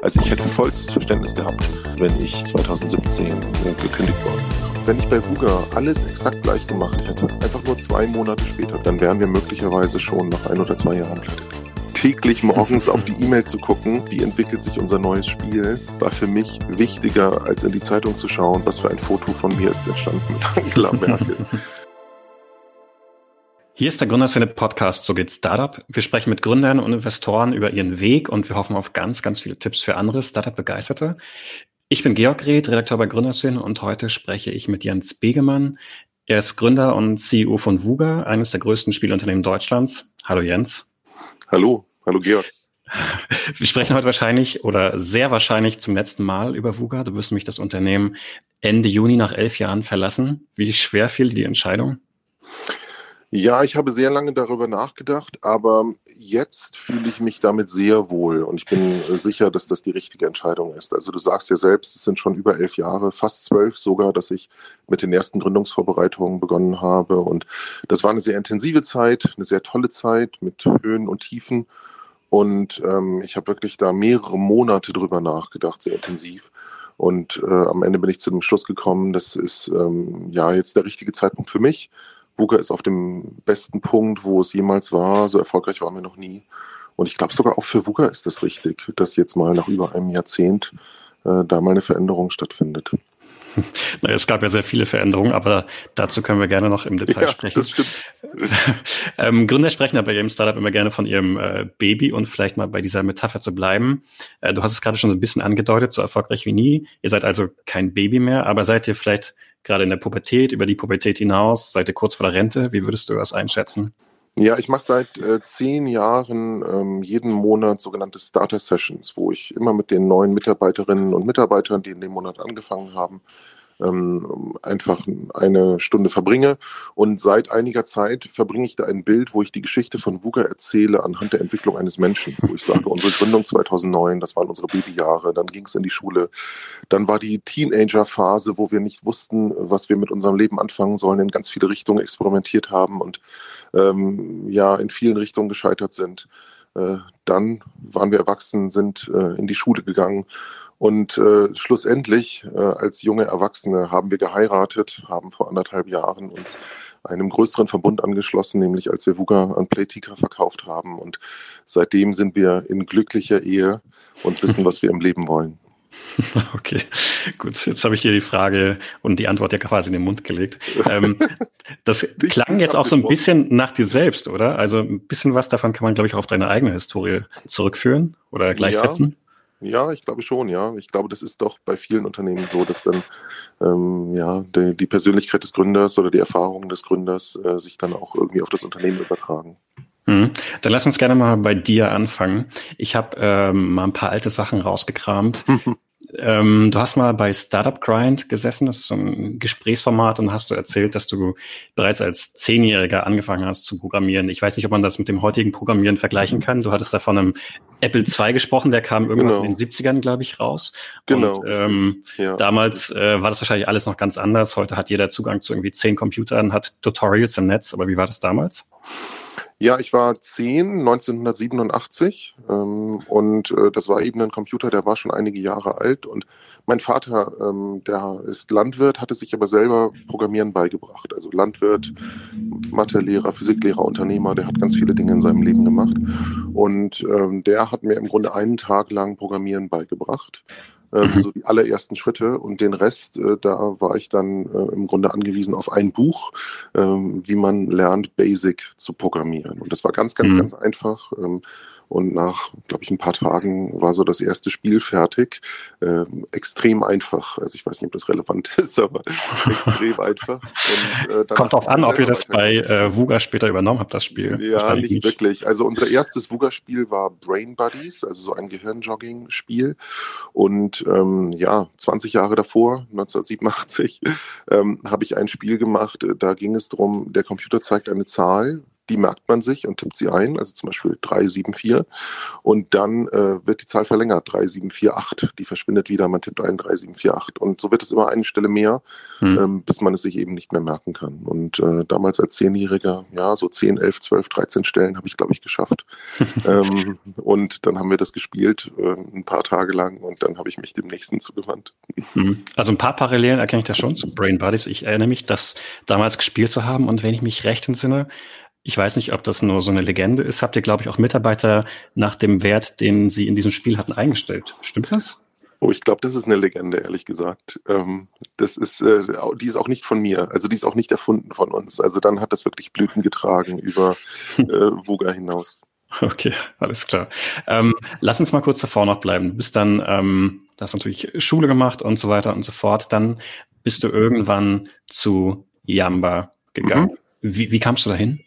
Also ich hätte vollstes Verständnis gehabt, wenn ich 2017 gekündigt worden Wenn ich bei Vuga alles exakt gleich gemacht hätte, einfach nur zwei Monate später, dann wären wir möglicherweise schon nach ein oder zwei Jahren pleite täglich morgens auf die E-Mail zu gucken, wie entwickelt sich unser neues Spiel, war für mich wichtiger, als in die Zeitung zu schauen, was für ein Foto von mir ist entstanden. Mit Angela Merkel. Hier ist der Gründerszene Podcast So geht Startup. Wir sprechen mit Gründern und Investoren über ihren Weg und wir hoffen auf ganz, ganz viele Tipps für andere Startup-Begeisterte. Ich bin Georg Reth, Redakteur bei Gründerszene und heute spreche ich mit Jens Begemann. Er ist Gründer und CEO von Vuga, eines der größten Spielunternehmen Deutschlands. Hallo Jens. Hallo, hallo Georg. Wir sprechen heute wahrscheinlich oder sehr wahrscheinlich zum letzten Mal über Vuga. Du wirst nämlich das Unternehmen Ende Juni nach elf Jahren verlassen. Wie schwer fiel dir die Entscheidung? Ja, ich habe sehr lange darüber nachgedacht, aber jetzt fühle ich mich damit sehr wohl und ich bin sicher, dass das die richtige Entscheidung ist. Also du sagst ja selbst, es sind schon über elf Jahre, fast zwölf sogar, dass ich mit den ersten Gründungsvorbereitungen begonnen habe und das war eine sehr intensive Zeit, eine sehr tolle Zeit mit Höhen und Tiefen und ähm, ich habe wirklich da mehrere Monate drüber nachgedacht, sehr intensiv. Und äh, am Ende bin ich zu dem Schluss gekommen, das ist ähm, ja jetzt der richtige Zeitpunkt für mich VUCA ist auf dem besten Punkt, wo es jemals war. So erfolgreich waren wir noch nie. Und ich glaube sogar auch für VUCA ist das richtig, dass jetzt mal nach über einem Jahrzehnt äh, da mal eine Veränderung stattfindet. Na, es gab ja sehr viele Veränderungen, aber dazu können wir gerne noch im Detail ja, sprechen. Das stimmt. ähm, Gründer sprechen aber bei ihrem Startup immer gerne von ihrem äh, Baby und vielleicht mal bei dieser Metapher zu bleiben. Äh, du hast es gerade schon so ein bisschen angedeutet, so erfolgreich wie nie. Ihr seid also kein Baby mehr, aber seid ihr vielleicht gerade in der Pubertät, über die Pubertät hinaus? Seid ihr kurz vor der Rente? Wie würdest du das einschätzen? Ja, ich mache seit äh, zehn Jahren ähm, jeden Monat sogenannte Starter Sessions, wo ich immer mit den neuen Mitarbeiterinnen und Mitarbeitern, die in dem Monat angefangen haben, ähm, einfach eine Stunde verbringe. Und seit einiger Zeit verbringe ich da ein Bild, wo ich die Geschichte von VUCA erzähle anhand der Entwicklung eines Menschen. Wo ich sage, unsere Gründung 2009, das waren unsere Babyjahre, dann ging es in die Schule. Dann war die Teenager-Phase, wo wir nicht wussten, was wir mit unserem Leben anfangen sollen, in ganz viele Richtungen experimentiert haben und ähm, ja, in vielen Richtungen gescheitert sind. Äh, dann waren wir erwachsen, sind äh, in die Schule gegangen und äh, schlussendlich, äh, als junge Erwachsene, haben wir geheiratet, haben vor anderthalb Jahren uns einem größeren Verbund angeschlossen, nämlich als wir Vuga an Playtika verkauft haben. Und seitdem sind wir in glücklicher Ehe und wissen, was wir im Leben wollen. Okay, gut. Jetzt habe ich hier die Frage und die Antwort ja quasi in den Mund gelegt. Ähm, das klang jetzt auch so ein bisschen nach dir selbst, oder? Also ein bisschen was davon kann man, glaube ich, auch auf deine eigene Historie zurückführen oder gleichsetzen. Ja. Ja, ich glaube schon, ja. Ich glaube, das ist doch bei vielen Unternehmen so, dass dann ähm, ja, die, die, Persönlichkeit des Gründers oder die Erfahrungen des Gründers äh, sich dann auch irgendwie auf das Unternehmen übertragen. Mhm. Dann lass uns gerne mal bei dir anfangen. Ich habe ähm, mal ein paar alte Sachen rausgekramt. Ähm, du hast mal bei Startup Grind gesessen, das ist so ein Gesprächsformat und hast du erzählt, dass du bereits als Zehnjähriger angefangen hast zu programmieren. Ich weiß nicht, ob man das mit dem heutigen Programmieren vergleichen kann. Du hattest da von einem Apple II gesprochen, der kam irgendwas genau. in den 70ern, glaube ich, raus. Genau. Und, ähm, ja. Damals äh, war das wahrscheinlich alles noch ganz anders. Heute hat jeder Zugang zu irgendwie zehn Computern, hat Tutorials im Netz. Aber wie war das damals? Ja, ich war zehn, 1987 ähm, und äh, das war eben ein Computer, der war schon einige Jahre alt und mein Vater, ähm, der ist Landwirt, hatte sich aber selber Programmieren beigebracht. Also Landwirt, Mathelehrer, Physiklehrer, Unternehmer, der hat ganz viele Dinge in seinem Leben gemacht und ähm, der hat mir im Grunde einen Tag lang Programmieren beigebracht ähm, mhm. so die allerersten Schritte und den Rest, äh, da war ich dann äh, im Grunde angewiesen auf ein Buch, ähm, wie man lernt, Basic zu programmieren. Und das war ganz, ganz, mhm. ganz einfach. Ähm, und nach, glaube ich, ein paar Tagen war so das erste Spiel fertig. Ähm, extrem einfach. Also ich weiß nicht, ob das relevant ist, aber extrem einfach. Und, äh, Kommt auch an, ob ihr das bei äh, Vuga später übernommen habt, das Spiel. Ja, nicht, nicht, wirklich. Also unser erstes Vuga-Spiel war Brain Buddies, also so ein Gehirnjogging-Spiel. Und ähm, ja, 20 Jahre davor, 1987, ähm, habe ich ein Spiel gemacht. Da ging es darum, der Computer zeigt eine Zahl die merkt man sich und tippt sie ein, also zum Beispiel 374 und dann äh, wird die Zahl verlängert, 3748, die verschwindet wieder, man tippt ein 3748 und so wird es immer eine Stelle mehr, hm. ähm, bis man es sich eben nicht mehr merken kann. Und äh, damals als Zehnjähriger, ja, so 10, 11, 12, 13 Stellen habe ich, glaube ich, geschafft. ähm, und dann haben wir das gespielt, äh, ein paar Tage lang und dann habe ich mich dem nächsten zugewandt. Hm. Also ein paar Parallelen erkenne ich da schon zu Brain Buddies. Ich erinnere mich, das damals gespielt zu haben und wenn ich mich recht entsinne, ich weiß nicht, ob das nur so eine Legende ist. Habt ihr, glaube ich, auch Mitarbeiter nach dem Wert, den sie in diesem Spiel hatten, eingestellt? Stimmt das? Oh, ich glaube, das ist eine Legende, ehrlich gesagt. Ähm, das ist, äh, die ist auch nicht von mir. Also die ist auch nicht erfunden von uns. Also dann hat das wirklich Blüten getragen über äh, Wuga hinaus. Okay, alles klar. Ähm, lass uns mal kurz davor noch bleiben. Du bist dann, ähm, du hast natürlich Schule gemacht und so weiter und so fort. Dann bist du irgendwann zu Yamba gegangen. Mhm. Wie, wie kamst du dahin?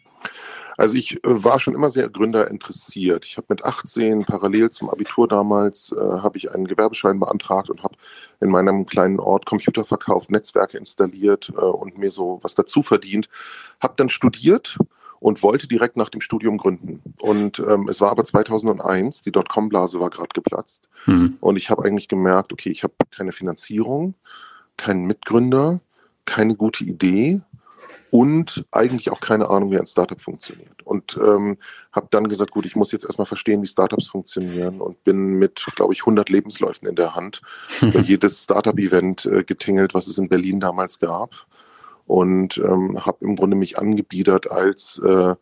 Also ich äh, war schon immer sehr Gründer interessiert. Ich habe mit 18 parallel zum Abitur damals äh, habe ich einen Gewerbeschein beantragt und habe in meinem kleinen Ort Computer verkauft, Netzwerke installiert äh, und mir so was dazu verdient. Habe dann studiert und wollte direkt nach dem Studium gründen. Und ähm, es war aber 2001, die Dotcom-Blase war gerade geplatzt. Mhm. Und ich habe eigentlich gemerkt, okay, ich habe keine Finanzierung, keinen Mitgründer, keine gute Idee und eigentlich auch keine Ahnung, wie ein Startup funktioniert. Und ähm, habe dann gesagt, gut, ich muss jetzt erstmal verstehen, wie Startups funktionieren und bin mit, glaube ich, 100 Lebensläufen in der Hand bei jedes Startup-Event äh, getingelt, was es in Berlin damals gab. Und ähm, habe im Grunde mich angebiedert als äh,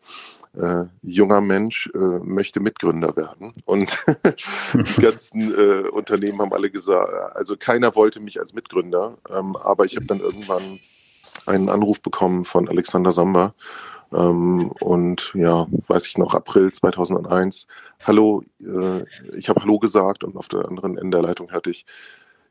äh, junger Mensch äh, möchte Mitgründer werden. Und die ganzen äh, Unternehmen haben alle gesagt, also keiner wollte mich als Mitgründer, ähm, aber ich habe dann irgendwann einen Anruf bekommen von Alexander Samba. Ähm, und ja, weiß ich noch, April 2001. Hallo, äh, ich habe Hallo gesagt und auf der anderen Ende der Leitung hörte ich,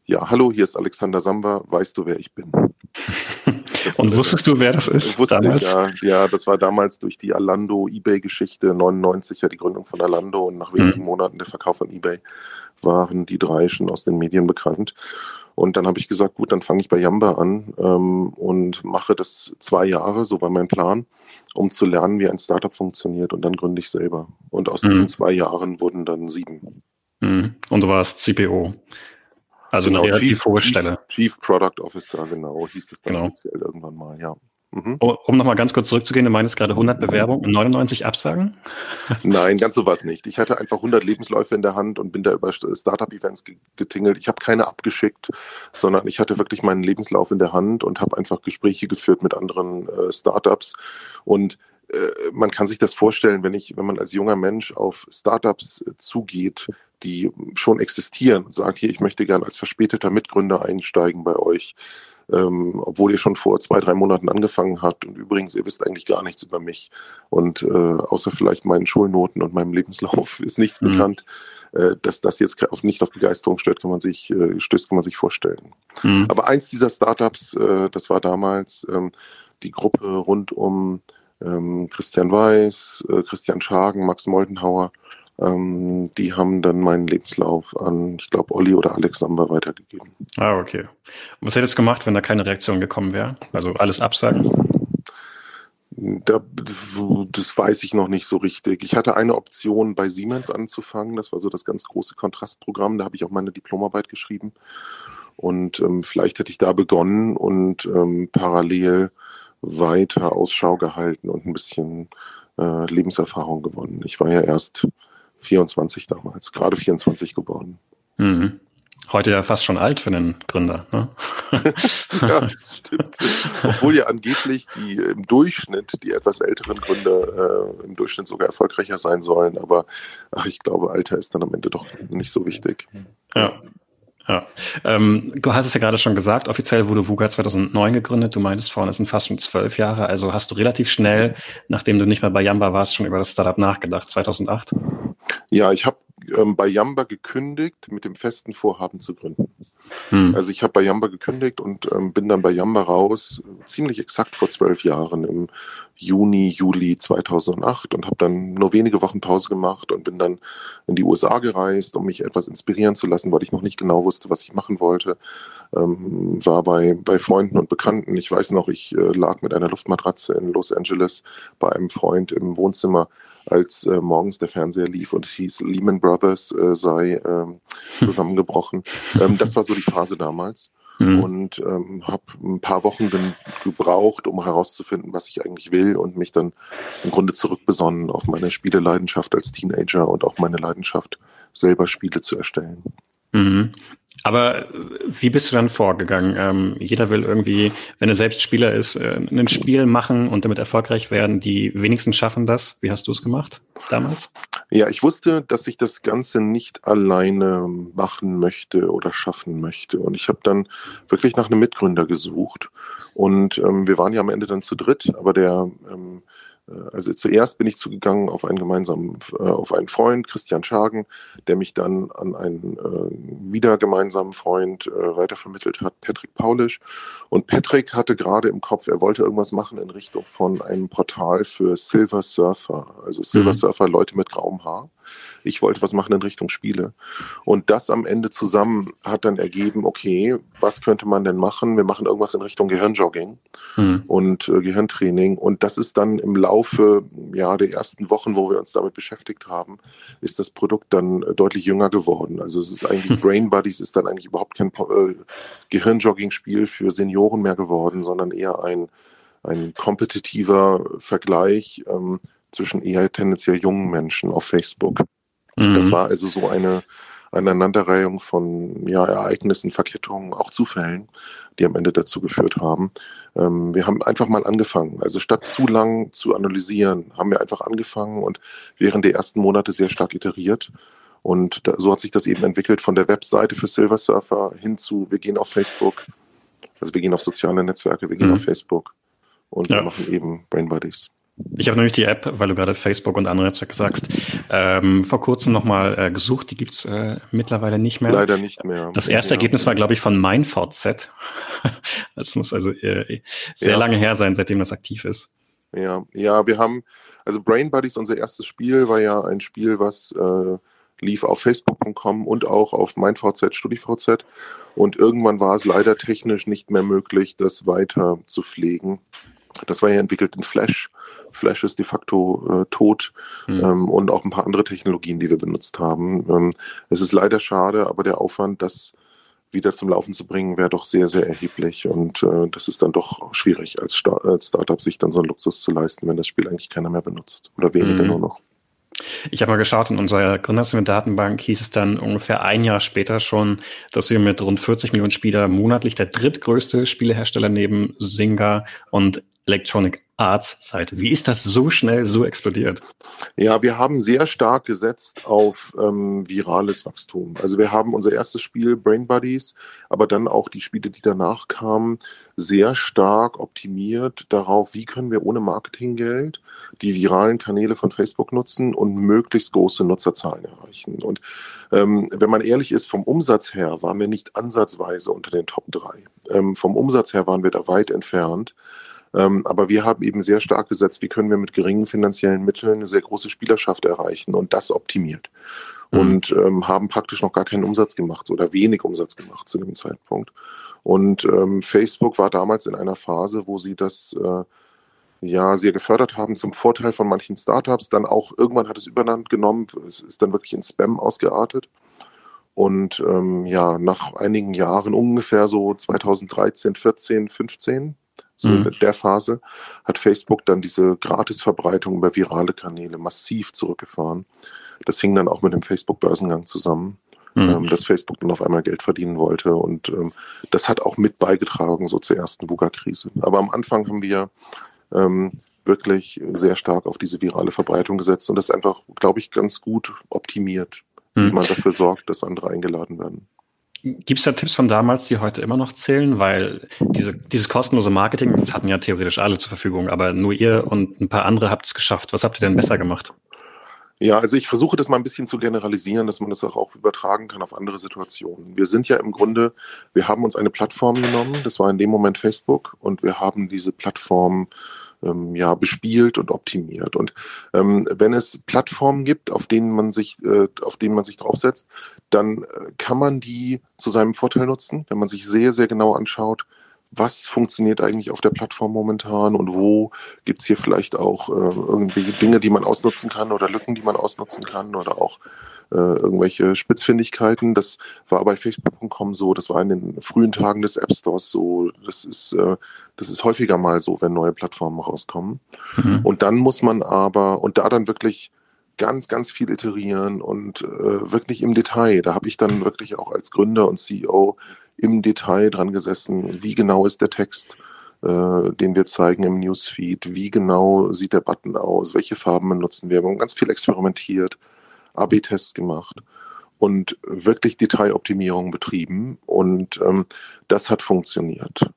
ja, hallo, hier ist Alexander Samba, weißt du, wer ich bin? und wusstest du, wer das ist? Wusste damals? Ich, ja, ja, das war damals durch die Alando-Ebay-Geschichte, 99 ja die Gründung von Alando und nach wenigen mhm. Monaten der Verkauf von Ebay waren die drei schon aus den Medien bekannt. Und dann habe ich gesagt, gut, dann fange ich bei Yamba an ähm, und mache das zwei Jahre, so war mein Plan, um zu lernen, wie ein Startup funktioniert und dann gründe ich selber. Und aus mhm. diesen zwei Jahren wurden dann sieben. Mhm. Und du warst CPO. Also genau, eine Chief, hohe Stelle. Chief Product Officer, genau, hieß es dann genau. offiziell irgendwann mal, ja. Mhm. Um nochmal ganz kurz zurückzugehen, du meinst gerade 100 Bewerbungen und 99 Absagen? Nein, ganz so was nicht. Ich hatte einfach 100 Lebensläufe in der Hand und bin da über Startup-Events getingelt. Ich habe keine abgeschickt, sondern ich hatte wirklich meinen Lebenslauf in der Hand und habe einfach Gespräche geführt mit anderen äh, Startups. Und äh, man kann sich das vorstellen, wenn ich, wenn man als junger Mensch auf Startups äh, zugeht, die schon existieren und sagt, hier, ich möchte gern als verspäteter Mitgründer einsteigen bei euch ähm, obwohl ihr schon vor zwei, drei Monaten angefangen habt. Und übrigens, ihr wisst eigentlich gar nichts über mich. Und äh, außer vielleicht meinen Schulnoten und meinem Lebenslauf ist nichts mhm. bekannt. Äh, dass das jetzt auf, nicht auf Begeisterung stößt, kann man sich, äh, stößt, kann man sich vorstellen. Mhm. Aber eins dieser Startups, äh, das war damals ähm, die Gruppe rund um ähm, Christian Weiß, äh, Christian Schagen, Max Moldenhauer, ähm, die haben dann meinen Lebenslauf an, ich glaube, Olli oder Alex Samba weitergegeben. Ah, okay. Und was hättest du gemacht, wenn da keine Reaktion gekommen wäre? Also alles absagen? Da, das weiß ich noch nicht so richtig. Ich hatte eine Option, bei Siemens anzufangen. Das war so das ganz große Kontrastprogramm. Da habe ich auch meine Diplomarbeit geschrieben. Und ähm, vielleicht hätte ich da begonnen und ähm, parallel weiter Ausschau gehalten und ein bisschen äh, Lebenserfahrung gewonnen. Ich war ja erst 24 damals, gerade 24 geworden. Mhm. Heute ja fast schon alt für einen Gründer. Ne? ja, das stimmt. Obwohl ja angeblich die im Durchschnitt, die etwas älteren Gründer äh, im Durchschnitt sogar erfolgreicher sein sollen. Aber ach, ich glaube, Alter ist dann am Ende doch nicht so wichtig. Ja. Ja, ähm, du hast es ja gerade schon gesagt, offiziell wurde VUGA 2009 gegründet. Du meintest vorhin, es sind fast schon zwölf Jahre. Also hast du relativ schnell, nachdem du nicht mehr bei Yamba warst, schon über das Startup nachgedacht, 2008? Ja, ich habe ähm, bei Yamba gekündigt mit dem festen Vorhaben zu gründen. Hm. Also ich habe bei Yamba gekündigt und ähm, bin dann bei Yamba raus, ziemlich exakt vor zwölf Jahren im Juni, Juli 2008 und habe dann nur wenige Wochen Pause gemacht und bin dann in die USA gereist, um mich etwas inspirieren zu lassen, weil ich noch nicht genau wusste, was ich machen wollte. Ähm, war bei, bei Freunden und Bekannten. Ich weiß noch, ich äh, lag mit einer Luftmatratze in Los Angeles bei einem Freund im Wohnzimmer als äh, morgens der Fernseher lief und es hieß, Lehman Brothers äh, sei ähm, zusammengebrochen. ähm, das war so die Phase damals. Mhm. Und ähm, habe ein paar Wochen gebraucht, um herauszufinden, was ich eigentlich will und mich dann im Grunde zurückbesonnen auf meine Spieleleidenschaft als Teenager und auch meine Leidenschaft, selber Spiele zu erstellen. Mhm. Aber wie bist du dann vorgegangen? Ähm, jeder will irgendwie, wenn er selbst Spieler ist, äh, ein Spiel machen und damit erfolgreich werden. Die wenigsten schaffen das. Wie hast du es gemacht damals? Ja, ich wusste, dass ich das Ganze nicht alleine machen möchte oder schaffen möchte. Und ich habe dann wirklich nach einem Mitgründer gesucht. Und ähm, wir waren ja am Ende dann zu dritt, aber der ähm, äh, also zuerst bin ich zugegangen auf einen gemeinsamen, äh, auf einen Freund, Christian Schagen, der mich dann an einen äh, wieder gemeinsamen Freund äh, weitervermittelt hat, Patrick Paulisch. Und Patrick hatte gerade im Kopf, er wollte irgendwas machen in Richtung von einem Portal für Silver Surfer, also Silver mhm. Surfer, Leute mit grauem Haar. Ich wollte was machen in Richtung Spiele. Und das am Ende zusammen hat dann ergeben, okay, was könnte man denn machen? Wir machen irgendwas in Richtung Gehirnjogging mhm. und äh, Gehirntraining. Und das ist dann im Laufe ja, der ersten Wochen, wo wir uns damit beschäftigt haben, ist das Produkt dann äh, deutlich jünger geworden. Also es ist eigentlich, mhm. Brain Buddies ist dann eigentlich überhaupt kein äh, Gehirnjogging-Spiel für Senioren mehr geworden, sondern eher ein, ein kompetitiver Vergleich. Ähm, zwischen eher tendenziell jungen Menschen auf Facebook. Mhm. Das war also so eine Aneinanderreihung von ja, Ereignissen, Verkettungen, auch Zufällen, die am Ende dazu geführt haben. Ähm, wir haben einfach mal angefangen. Also statt zu lang zu analysieren, haben wir einfach angefangen und während der ersten Monate sehr stark iteriert. Und da, so hat sich das eben entwickelt von der Webseite für Silver Surfer hin zu, wir gehen auf Facebook, also wir gehen auf soziale Netzwerke, wir gehen mhm. auf Facebook und ja. wir machen eben Brain Buddies. Ich habe nämlich die App, weil du gerade Facebook und andere Netzwerke sagst, ähm, vor kurzem nochmal äh, gesucht. Die gibt's äh, mittlerweile nicht mehr. Leider nicht mehr. Das erste ja. Ergebnis war, glaube ich, von MeinVZ. das muss also äh, sehr ja. lange her sein, seitdem das aktiv ist. Ja, ja, wir haben, also Brain Buddies, unser erstes Spiel, war ja ein Spiel, was äh, lief auf Facebook.com und auch auf MeinVZ, StudiVZ. Und irgendwann war es leider technisch nicht mehr möglich, das weiter zu pflegen. Das war ja entwickelt in Flash. Flash ist de facto äh, tot mhm. ähm, und auch ein paar andere Technologien, die wir benutzt haben. Ähm, es ist leider schade, aber der Aufwand, das wieder zum Laufen zu bringen, wäre doch sehr, sehr erheblich. Und äh, das ist dann doch schwierig, als, Star als Startup sich dann so einen Luxus zu leisten, wenn das Spiel eigentlich keiner mehr benutzt oder weniger mhm. nur noch. Ich habe mal geschaut, in unserer Gründerszene-Datenbank hieß es dann ungefähr ein Jahr später schon, dass wir mit rund 40 Millionen Spieler monatlich der drittgrößte Spielehersteller neben Zynga und Electronic Arts Seite. Wie ist das so schnell so explodiert? Ja, wir haben sehr stark gesetzt auf ähm, virales Wachstum. Also wir haben unser erstes Spiel Brain Buddies, aber dann auch die Spiele, die danach kamen, sehr stark optimiert darauf, wie können wir ohne Marketinggeld die viralen Kanäle von Facebook nutzen und möglichst große Nutzerzahlen erreichen. Und ähm, wenn man ehrlich ist, vom Umsatz her waren wir nicht ansatzweise unter den Top 3. Ähm, vom Umsatz her waren wir da weit entfernt. Ähm, aber wir haben eben sehr stark gesetzt, wie können wir mit geringen finanziellen Mitteln eine sehr große Spielerschaft erreichen und das optimiert. Mhm. Und ähm, haben praktisch noch gar keinen Umsatz gemacht oder wenig Umsatz gemacht zu dem Zeitpunkt. Und ähm, Facebook war damals in einer Phase, wo sie das äh, ja sehr gefördert haben zum Vorteil von manchen Startups. Dann auch irgendwann hat es Überland genommen, es ist dann wirklich in Spam ausgeartet. Und ähm, ja, nach einigen Jahren, ungefähr so 2013, 14, 15, so mhm. in der Phase hat Facebook dann diese Gratisverbreitung über virale Kanäle massiv zurückgefahren. Das hing dann auch mit dem Facebook-Börsengang zusammen, mhm. ähm, dass Facebook dann auf einmal Geld verdienen wollte. Und ähm, das hat auch mit beigetragen so zur ersten Buga-Krise. Aber am Anfang haben wir ähm, wirklich sehr stark auf diese virale Verbreitung gesetzt und das einfach, glaube ich, ganz gut optimiert, mhm. wie man dafür sorgt, dass andere eingeladen werden. Gibt es da Tipps von damals, die heute immer noch zählen? Weil diese, dieses kostenlose Marketing, das hatten ja theoretisch alle zur Verfügung, aber nur ihr und ein paar andere habt es geschafft. Was habt ihr denn besser gemacht? Ja, also ich versuche das mal ein bisschen zu generalisieren, dass man das auch übertragen kann auf andere Situationen. Wir sind ja im Grunde, wir haben uns eine Plattform genommen, das war in dem Moment Facebook, und wir haben diese Plattform ähm, ja bespielt und optimiert. Und ähm, wenn es Plattformen gibt, auf denen man sich, äh, auf denen man sich draufsetzt, dann äh, kann man die zu seinem Vorteil nutzen, wenn man sich sehr, sehr genau anschaut, was funktioniert eigentlich auf der Plattform momentan und wo gibt's hier vielleicht auch äh, irgendwelche Dinge, die man ausnutzen kann oder Lücken, die man ausnutzen kann oder auch äh, irgendwelche Spitzfindigkeiten. Das war bei Facebook.com so, das war in den frühen Tagen des App Stores so. Das ist, äh, das ist häufiger mal so, wenn neue Plattformen rauskommen. Mhm. Und dann muss man aber, und da dann wirklich ganz, ganz viel iterieren und äh, wirklich im Detail. Da habe ich dann wirklich auch als Gründer und CEO im Detail dran gesessen, wie genau ist der Text, äh, den wir zeigen im Newsfeed, wie genau sieht der Button aus, welche Farben benutzen wir. Wir haben ganz viel experimentiert, AB-Tests gemacht und wirklich Detailoptimierung betrieben und ähm, das hat funktioniert.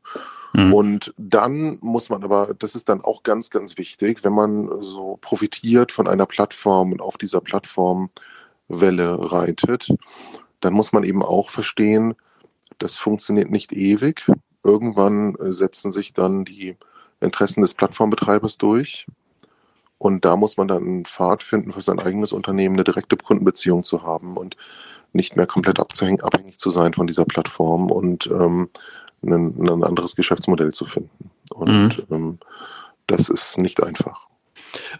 Mhm. Und dann muss man aber, das ist dann auch ganz, ganz wichtig, wenn man so profitiert von einer Plattform und auf dieser Plattform Welle reitet, dann muss man eben auch verstehen, das funktioniert nicht ewig. Irgendwann äh, setzen sich dann die Interessen des Plattformbetreibers durch. Und da muss man dann einen Pfad finden, für sein eigenes Unternehmen eine direkte Kundenbeziehung zu haben und nicht mehr komplett abhängig zu sein von dieser Plattform und ähm, ein, ein anderes Geschäftsmodell zu finden. Und mhm. ähm, das ist nicht einfach.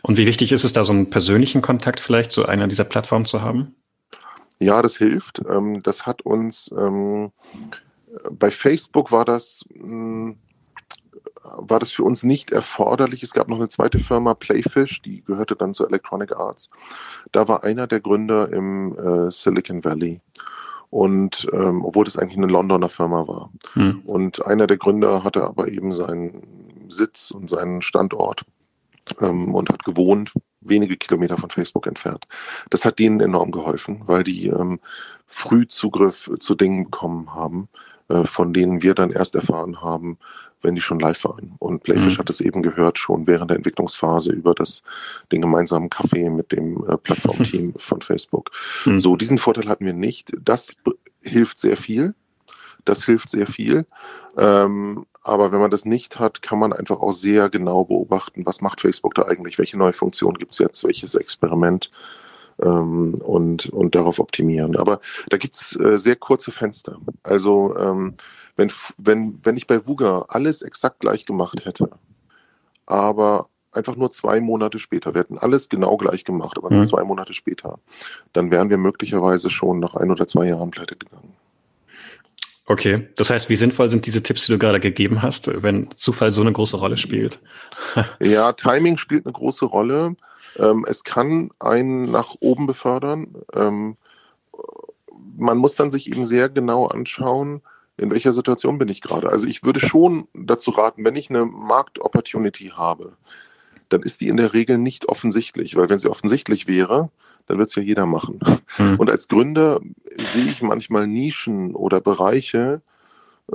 Und wie wichtig ist es da, so einen persönlichen Kontakt vielleicht zu einer dieser Plattformen zu haben? Ja, das hilft. Ähm, das hat uns ähm, bei Facebook war das hm, war das für uns nicht erforderlich. Es gab noch eine zweite Firma, Playfish, die gehörte dann zu Electronic Arts. Da war einer der Gründer im äh, Silicon Valley. Und ähm, obwohl das eigentlich eine Londoner Firma war. Hm. Und einer der Gründer hatte aber eben seinen Sitz und seinen Standort ähm, und hat gewohnt wenige Kilometer von Facebook entfernt. Das hat denen enorm geholfen, weil die ähm, früh Zugriff zu Dingen bekommen haben, äh, von denen wir dann erst erfahren haben, wenn die schon live waren. Und Playfish mhm. hat es eben gehört, schon während der Entwicklungsphase über das, den gemeinsamen Kaffee mit dem äh, Plattformteam von Facebook. Mhm. So, diesen Vorteil hatten wir nicht. Das hilft sehr viel. Das hilft sehr viel. Ähm, aber wenn man das nicht hat, kann man einfach auch sehr genau beobachten, was macht Facebook da eigentlich, welche neue Funktion gibt's jetzt, welches Experiment ähm, und, und darauf optimieren. Aber da gibt's äh, sehr kurze Fenster. Also ähm, wenn, wenn, wenn ich bei Wuga alles exakt gleich gemacht hätte, aber einfach nur zwei Monate später, wir hätten alles genau gleich gemacht, aber nur mhm. zwei Monate später, dann wären wir möglicherweise schon nach ein oder zwei Jahren pleite gegangen. Okay, das heißt, wie sinnvoll sind diese Tipps, die du gerade gegeben hast, wenn Zufall so eine große Rolle spielt? ja, Timing spielt eine große Rolle. Ähm, es kann einen nach oben befördern. Ähm, man muss dann sich eben sehr genau anschauen, in welcher Situation bin ich gerade. Also ich würde schon dazu raten, wenn ich eine Marktopportunity habe, dann ist die in der Regel nicht offensichtlich, weil wenn sie offensichtlich wäre, dann wird es ja jeder machen. Mhm. Und als Gründer sehe ich manchmal Nischen oder Bereiche,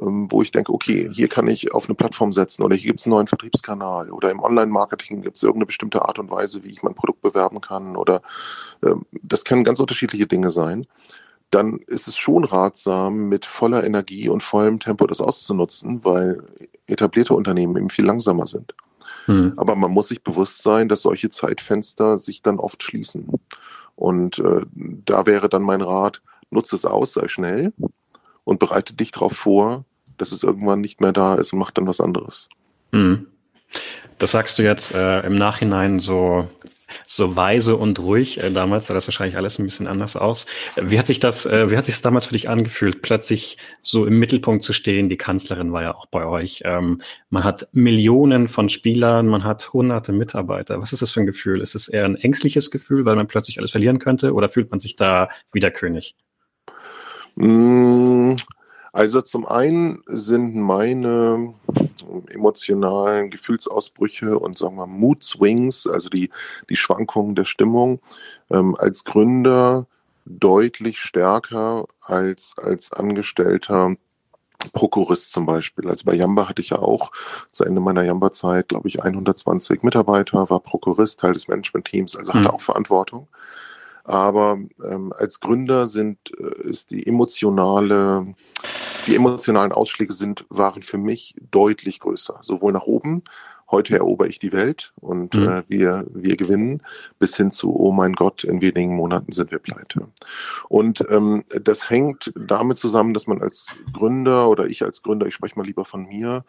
ähm, wo ich denke, okay, hier kann ich auf eine Plattform setzen oder hier gibt es einen neuen Vertriebskanal oder im Online-Marketing gibt es irgendeine bestimmte Art und Weise, wie ich mein Produkt bewerben kann oder ähm, das können ganz unterschiedliche Dinge sein. Dann ist es schon ratsam, mit voller Energie und vollem Tempo das auszunutzen, weil etablierte Unternehmen eben viel langsamer sind. Mhm. Aber man muss sich bewusst sein, dass solche Zeitfenster sich dann oft schließen. Und äh, da wäre dann mein Rat, nutze es aus, sei schnell und bereite dich darauf vor, dass es irgendwann nicht mehr da ist und mach dann was anderes. Mhm. Das sagst du jetzt äh, im Nachhinein so so weise und ruhig. Äh, damals sah das wahrscheinlich alles ein bisschen anders aus. Wie hat sich das, äh, wie hat sich das damals für dich angefühlt, plötzlich so im Mittelpunkt zu stehen? Die Kanzlerin war ja auch bei euch. Ähm, man hat Millionen von Spielern, man hat hunderte Mitarbeiter. Was ist das für ein Gefühl? Ist es eher ein ängstliches Gefühl, weil man plötzlich alles verlieren könnte, oder fühlt man sich da wieder König? Mmh also zum einen sind meine emotionalen Gefühlsausbrüche und sagen wir Mood Swings, also die, die Schwankungen der Stimmung, ähm, als Gründer deutlich stärker als als Angestellter Prokurist zum Beispiel. Also bei Jamba hatte ich ja auch zu Ende meiner Jamba-Zeit, glaube ich, 120 Mitarbeiter, war Prokurist, Teil des Management-Teams, also hatte mhm. auch Verantwortung. Aber ähm, als Gründer sind äh, ist die emotionale, die emotionalen Ausschläge sind waren für mich deutlich größer, sowohl nach oben heute erober ich die Welt und mhm. äh, wir, wir gewinnen, bis hin zu, oh mein Gott, in wenigen Monaten sind wir pleite. Und ähm, das hängt damit zusammen, dass man als Gründer oder ich als Gründer, ich spreche mal lieber von mir,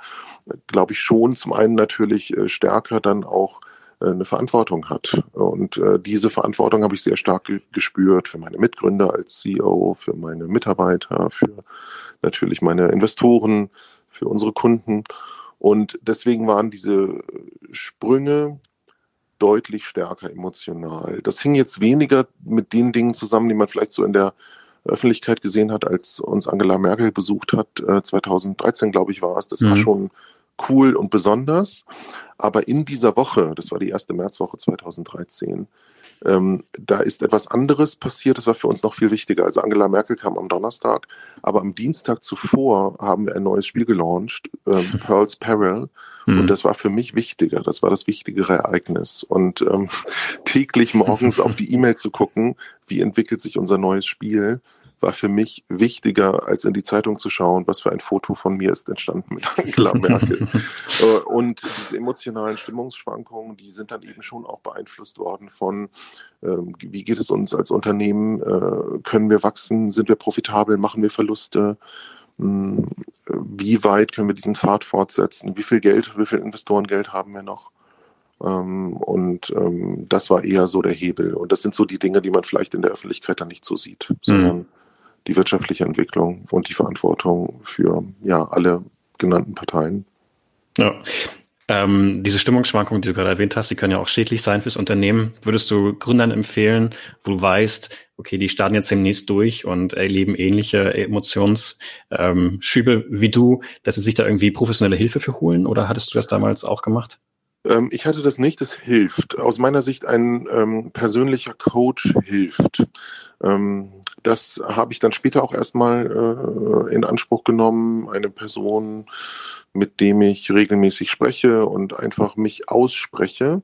glaube ich schon zum einen natürlich äh, stärker dann auch äh, eine Verantwortung hat. Und äh, diese Verantwortung habe ich sehr stark ge gespürt für meine Mitgründer als CEO, für meine Mitarbeiter, für natürlich meine Investoren, für unsere Kunden. Und deswegen waren diese Sprünge deutlich stärker emotional. Das hing jetzt weniger mit den Dingen zusammen, die man vielleicht so in der Öffentlichkeit gesehen hat, als uns Angela Merkel besucht hat, 2013 glaube ich war es. Das mhm. war schon cool und besonders. Aber in dieser Woche, das war die erste Märzwoche 2013, ähm, da ist etwas anderes passiert, das war für uns noch viel wichtiger. Also Angela Merkel kam am Donnerstag, aber am Dienstag zuvor haben wir ein neues Spiel gelauncht, ähm, Pearls Peril. Und mhm. das war für mich wichtiger, das war das wichtigere Ereignis. Und ähm, täglich morgens auf die E-Mail zu gucken, wie entwickelt sich unser neues Spiel, war für mich wichtiger, als in die Zeitung zu schauen, was für ein Foto von mir ist entstanden mit Angela Merkel. Äh, und diese emotionalen Stimmungsschwankungen, die sind dann eben schon auch beeinflusst worden von, ähm, wie geht es uns als Unternehmen, äh, können wir wachsen, sind wir profitabel, machen wir Verluste, hm, wie weit können wir diesen Pfad fortsetzen, wie viel Geld, wie viel Investorengeld haben wir noch. Ähm, und ähm, das war eher so der Hebel. Und das sind so die Dinge, die man vielleicht in der Öffentlichkeit dann nicht so sieht, sondern mhm die wirtschaftliche Entwicklung und die Verantwortung für ja alle genannten Parteien. Ja. Ähm, diese Stimmungsschwankungen, die du gerade erwähnt hast, die können ja auch schädlich sein fürs Unternehmen. Würdest du Gründern empfehlen, wo du weißt, okay, die starten jetzt demnächst durch und erleben ähnliche Emotionsschübe ähm, wie du, dass sie sich da irgendwie professionelle Hilfe für holen? Oder hattest du das damals auch gemacht? Ähm, ich hatte das nicht, das hilft. Aus meiner Sicht ein ähm, persönlicher Coach hilft. Ähm, das habe ich dann später auch erstmal äh, in Anspruch genommen, eine Person, mit dem ich regelmäßig spreche und einfach mich ausspreche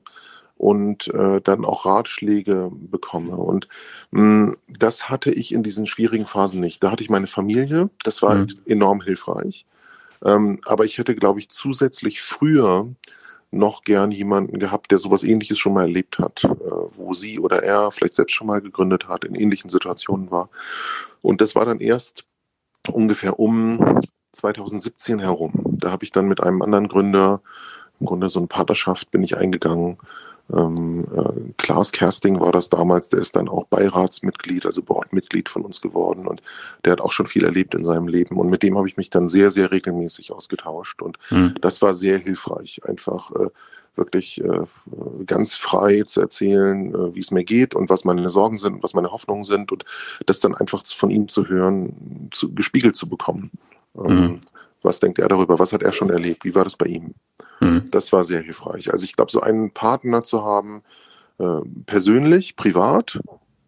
und äh, dann auch Ratschläge bekomme. Und mh, hm, das hatte ich in diesen schwierigen Phasen nicht. Da hatte ich meine Familie, das war mhm. enorm hilfreich. Ähm, aber ich hätte, glaube ich, zusätzlich früher noch gern jemanden gehabt, der sowas ähnliches schon mal erlebt hat, äh, wo sie oder er vielleicht selbst schon mal gegründet hat, in ähnlichen Situationen war. Und das war dann erst ungefähr um 2017 herum. Da habe ich dann mit einem anderen Gründer im Grunde so eine Partnerschaft bin ich eingegangen ähm, äh, Klaas Kersting war das damals, der ist dann auch Beiratsmitglied, also Boardmitglied von uns geworden und der hat auch schon viel erlebt in seinem Leben und mit dem habe ich mich dann sehr, sehr regelmäßig ausgetauscht und mhm. das war sehr hilfreich, einfach äh, wirklich äh, ganz frei zu erzählen, äh, wie es mir geht und was meine Sorgen sind, was meine Hoffnungen sind und das dann einfach von ihm zu hören, zu, gespiegelt zu bekommen. Ähm, mhm. Was denkt er darüber? Was hat er schon erlebt? Wie war das bei ihm? Mhm. Das war sehr hilfreich. Also ich glaube, so einen Partner zu haben, äh, persönlich, privat,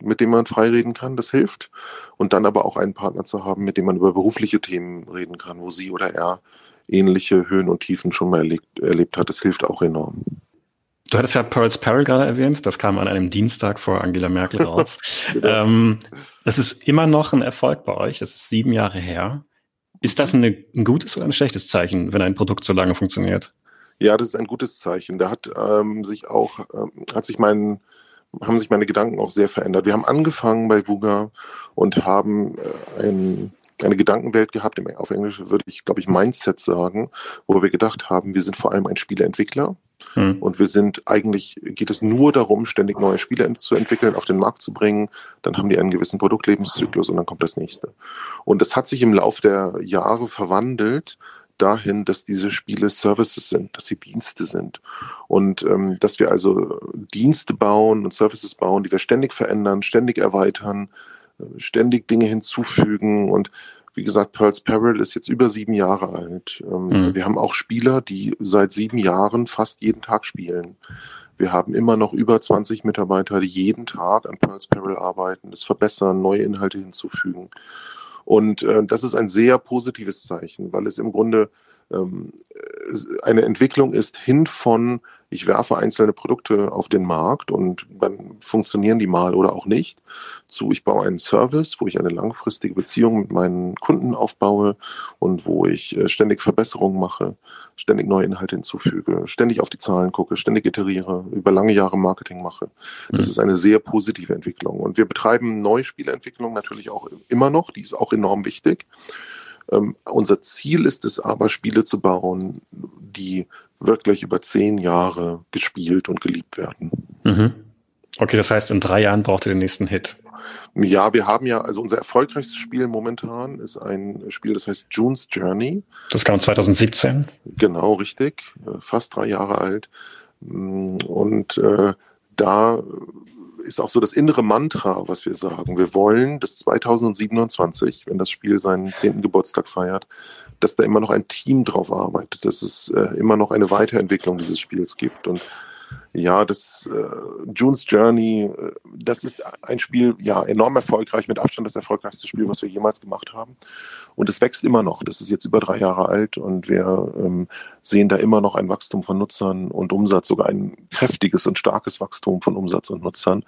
mit dem man frei reden kann, das hilft. Und dann aber auch einen Partner zu haben, mit dem man über berufliche Themen reden kann, wo sie oder er ähnliche Höhen und Tiefen schon mal erlebt, erlebt hat, das hilft auch enorm. Du hattest ja Pearls Peril gerade erwähnt, das kam an einem Dienstag vor Angela Merkel raus. genau. ähm, das ist immer noch ein Erfolg bei euch, das ist sieben Jahre her. Ist das eine, ein gutes oder ein schlechtes Zeichen, wenn ein Produkt so lange funktioniert? Ja, das ist ein gutes Zeichen. Da hat ähm, sich auch, ähm, hat sich mein, haben sich meine Gedanken auch sehr verändert. Wir haben angefangen bei Vuga und haben äh, ein, eine Gedankenwelt gehabt, auf Englisch würde ich, glaube ich, Mindset sagen, wo wir gedacht haben, wir sind vor allem ein Spieleentwickler hm. und wir sind eigentlich, geht es nur darum, ständig neue Spiele zu entwickeln, auf den Markt zu bringen, dann haben die einen gewissen Produktlebenszyklus und dann kommt das nächste. Und das hat sich im Laufe der Jahre verwandelt dahin, dass diese Spiele Services sind, dass sie Dienste sind. Und ähm, dass wir also Dienste bauen und Services bauen, die wir ständig verändern, ständig erweitern, ständig Dinge hinzufügen. Und wie gesagt, Pearls Peril ist jetzt über sieben Jahre alt. Ähm, mhm. Wir haben auch Spieler, die seit sieben Jahren fast jeden Tag spielen. Wir haben immer noch über 20 Mitarbeiter, die jeden Tag an Pearls Peril arbeiten, das verbessern, neue Inhalte hinzufügen. Und äh, das ist ein sehr positives Zeichen, weil es im Grunde ähm, eine Entwicklung ist hin von ich werfe einzelne Produkte auf den Markt und dann funktionieren die mal oder auch nicht, zu ich baue einen Service, wo ich eine langfristige Beziehung mit meinen Kunden aufbaue und wo ich äh, ständig Verbesserungen mache, ständig neue Inhalte hinzufüge, ständig auf die Zahlen gucke, ständig iteriere, über lange Jahre Marketing mache. Das mhm. ist eine sehr positive Entwicklung. Und wir betreiben neue Spieleentwicklung natürlich auch immer noch, die ist auch enorm wichtig. Ähm, unser Ziel ist es aber, Spiele zu bauen, die wirklich über zehn Jahre gespielt und geliebt werden. Mhm. Okay, das heißt, in drei Jahren braucht ihr den nächsten Hit. Ja, wir haben ja, also unser erfolgreichstes Spiel momentan ist ein Spiel, das heißt June's Journey. Das kam 2017. Genau, richtig. Fast drei Jahre alt. Und äh, da ist auch so das innere Mantra, was wir sagen. Wir wollen, dass 2027, wenn das Spiel seinen zehnten Geburtstag feiert, dass da immer noch ein Team drauf arbeitet, dass es äh, immer noch eine Weiterentwicklung dieses Spiels gibt. Und ja, das äh, June's Journey, äh, das ist ein Spiel, ja, enorm erfolgreich, mit Abstand das erfolgreichste Spiel, was wir jemals gemacht haben. Und es wächst immer noch. Das ist jetzt über drei Jahre alt und wir ähm, sehen da immer noch ein Wachstum von Nutzern und Umsatz, sogar ein kräftiges und starkes Wachstum von Umsatz und Nutzern.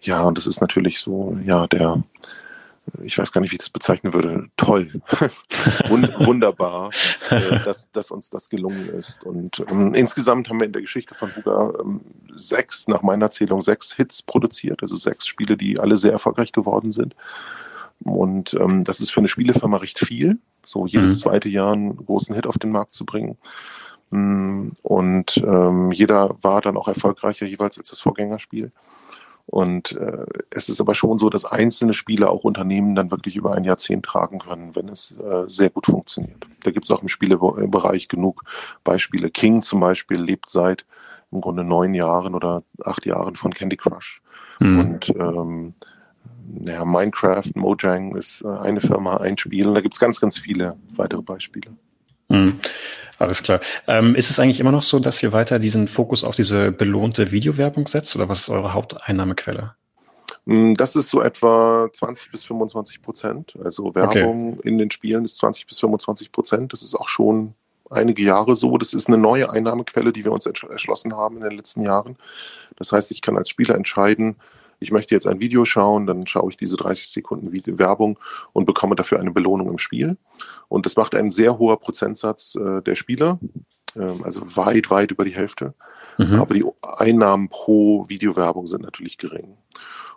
Ja, und das ist natürlich so, ja, der, ich weiß gar nicht, wie ich das bezeichnen würde, toll, wunderbar, äh, dass, dass uns das gelungen ist. Und ähm, insgesamt haben wir in der Geschichte von Buga ähm, sechs, nach meiner Zählung, sechs Hits produziert, also sechs Spiele, die alle sehr erfolgreich geworden sind. Und ähm, das ist für eine Spielefirma recht viel, so jedes mhm. zweite Jahr einen großen Hit auf den Markt zu bringen. Mm, und ähm, jeder war dann auch erfolgreicher jeweils als das Vorgängerspiel. Und äh, es ist aber schon so, dass einzelne Spiele auch Unternehmen dann wirklich über ein Jahrzehnt tragen können, wenn es äh, sehr gut funktioniert. Da gibt es auch im Spielebereich genug Beispiele. King zum Beispiel lebt seit im Grunde neun Jahren oder acht Jahren von Candy Crush. Mhm. Und ähm, ja, Minecraft, Mojang ist äh, eine Firma, ein Spiel. Und da gibt es ganz, ganz viele weitere Beispiele. Mhm. Alles klar. Ähm, ist es eigentlich immer noch so, dass ihr weiter diesen Fokus auf diese belohnte Videowerbung setzt oder was ist eure Haupteinnahmequelle? Mm, das ist so etwa 20 bis 25 Prozent. Also Werbung okay. in den Spielen ist 20 bis 25 Prozent. Das ist auch schon einige Jahre so. Das ist eine neue Einnahmequelle, die wir uns erschlossen haben in den letzten Jahren. Das heißt, ich kann als Spieler entscheiden, ich möchte jetzt ein Video schauen, dann schaue ich diese 30 Sekunden Werbung und bekomme dafür eine Belohnung im Spiel. Und das macht ein sehr hoher Prozentsatz äh, der Spieler, ähm, also weit, weit über die Hälfte. Mhm. Aber die Einnahmen pro Videowerbung sind natürlich gering.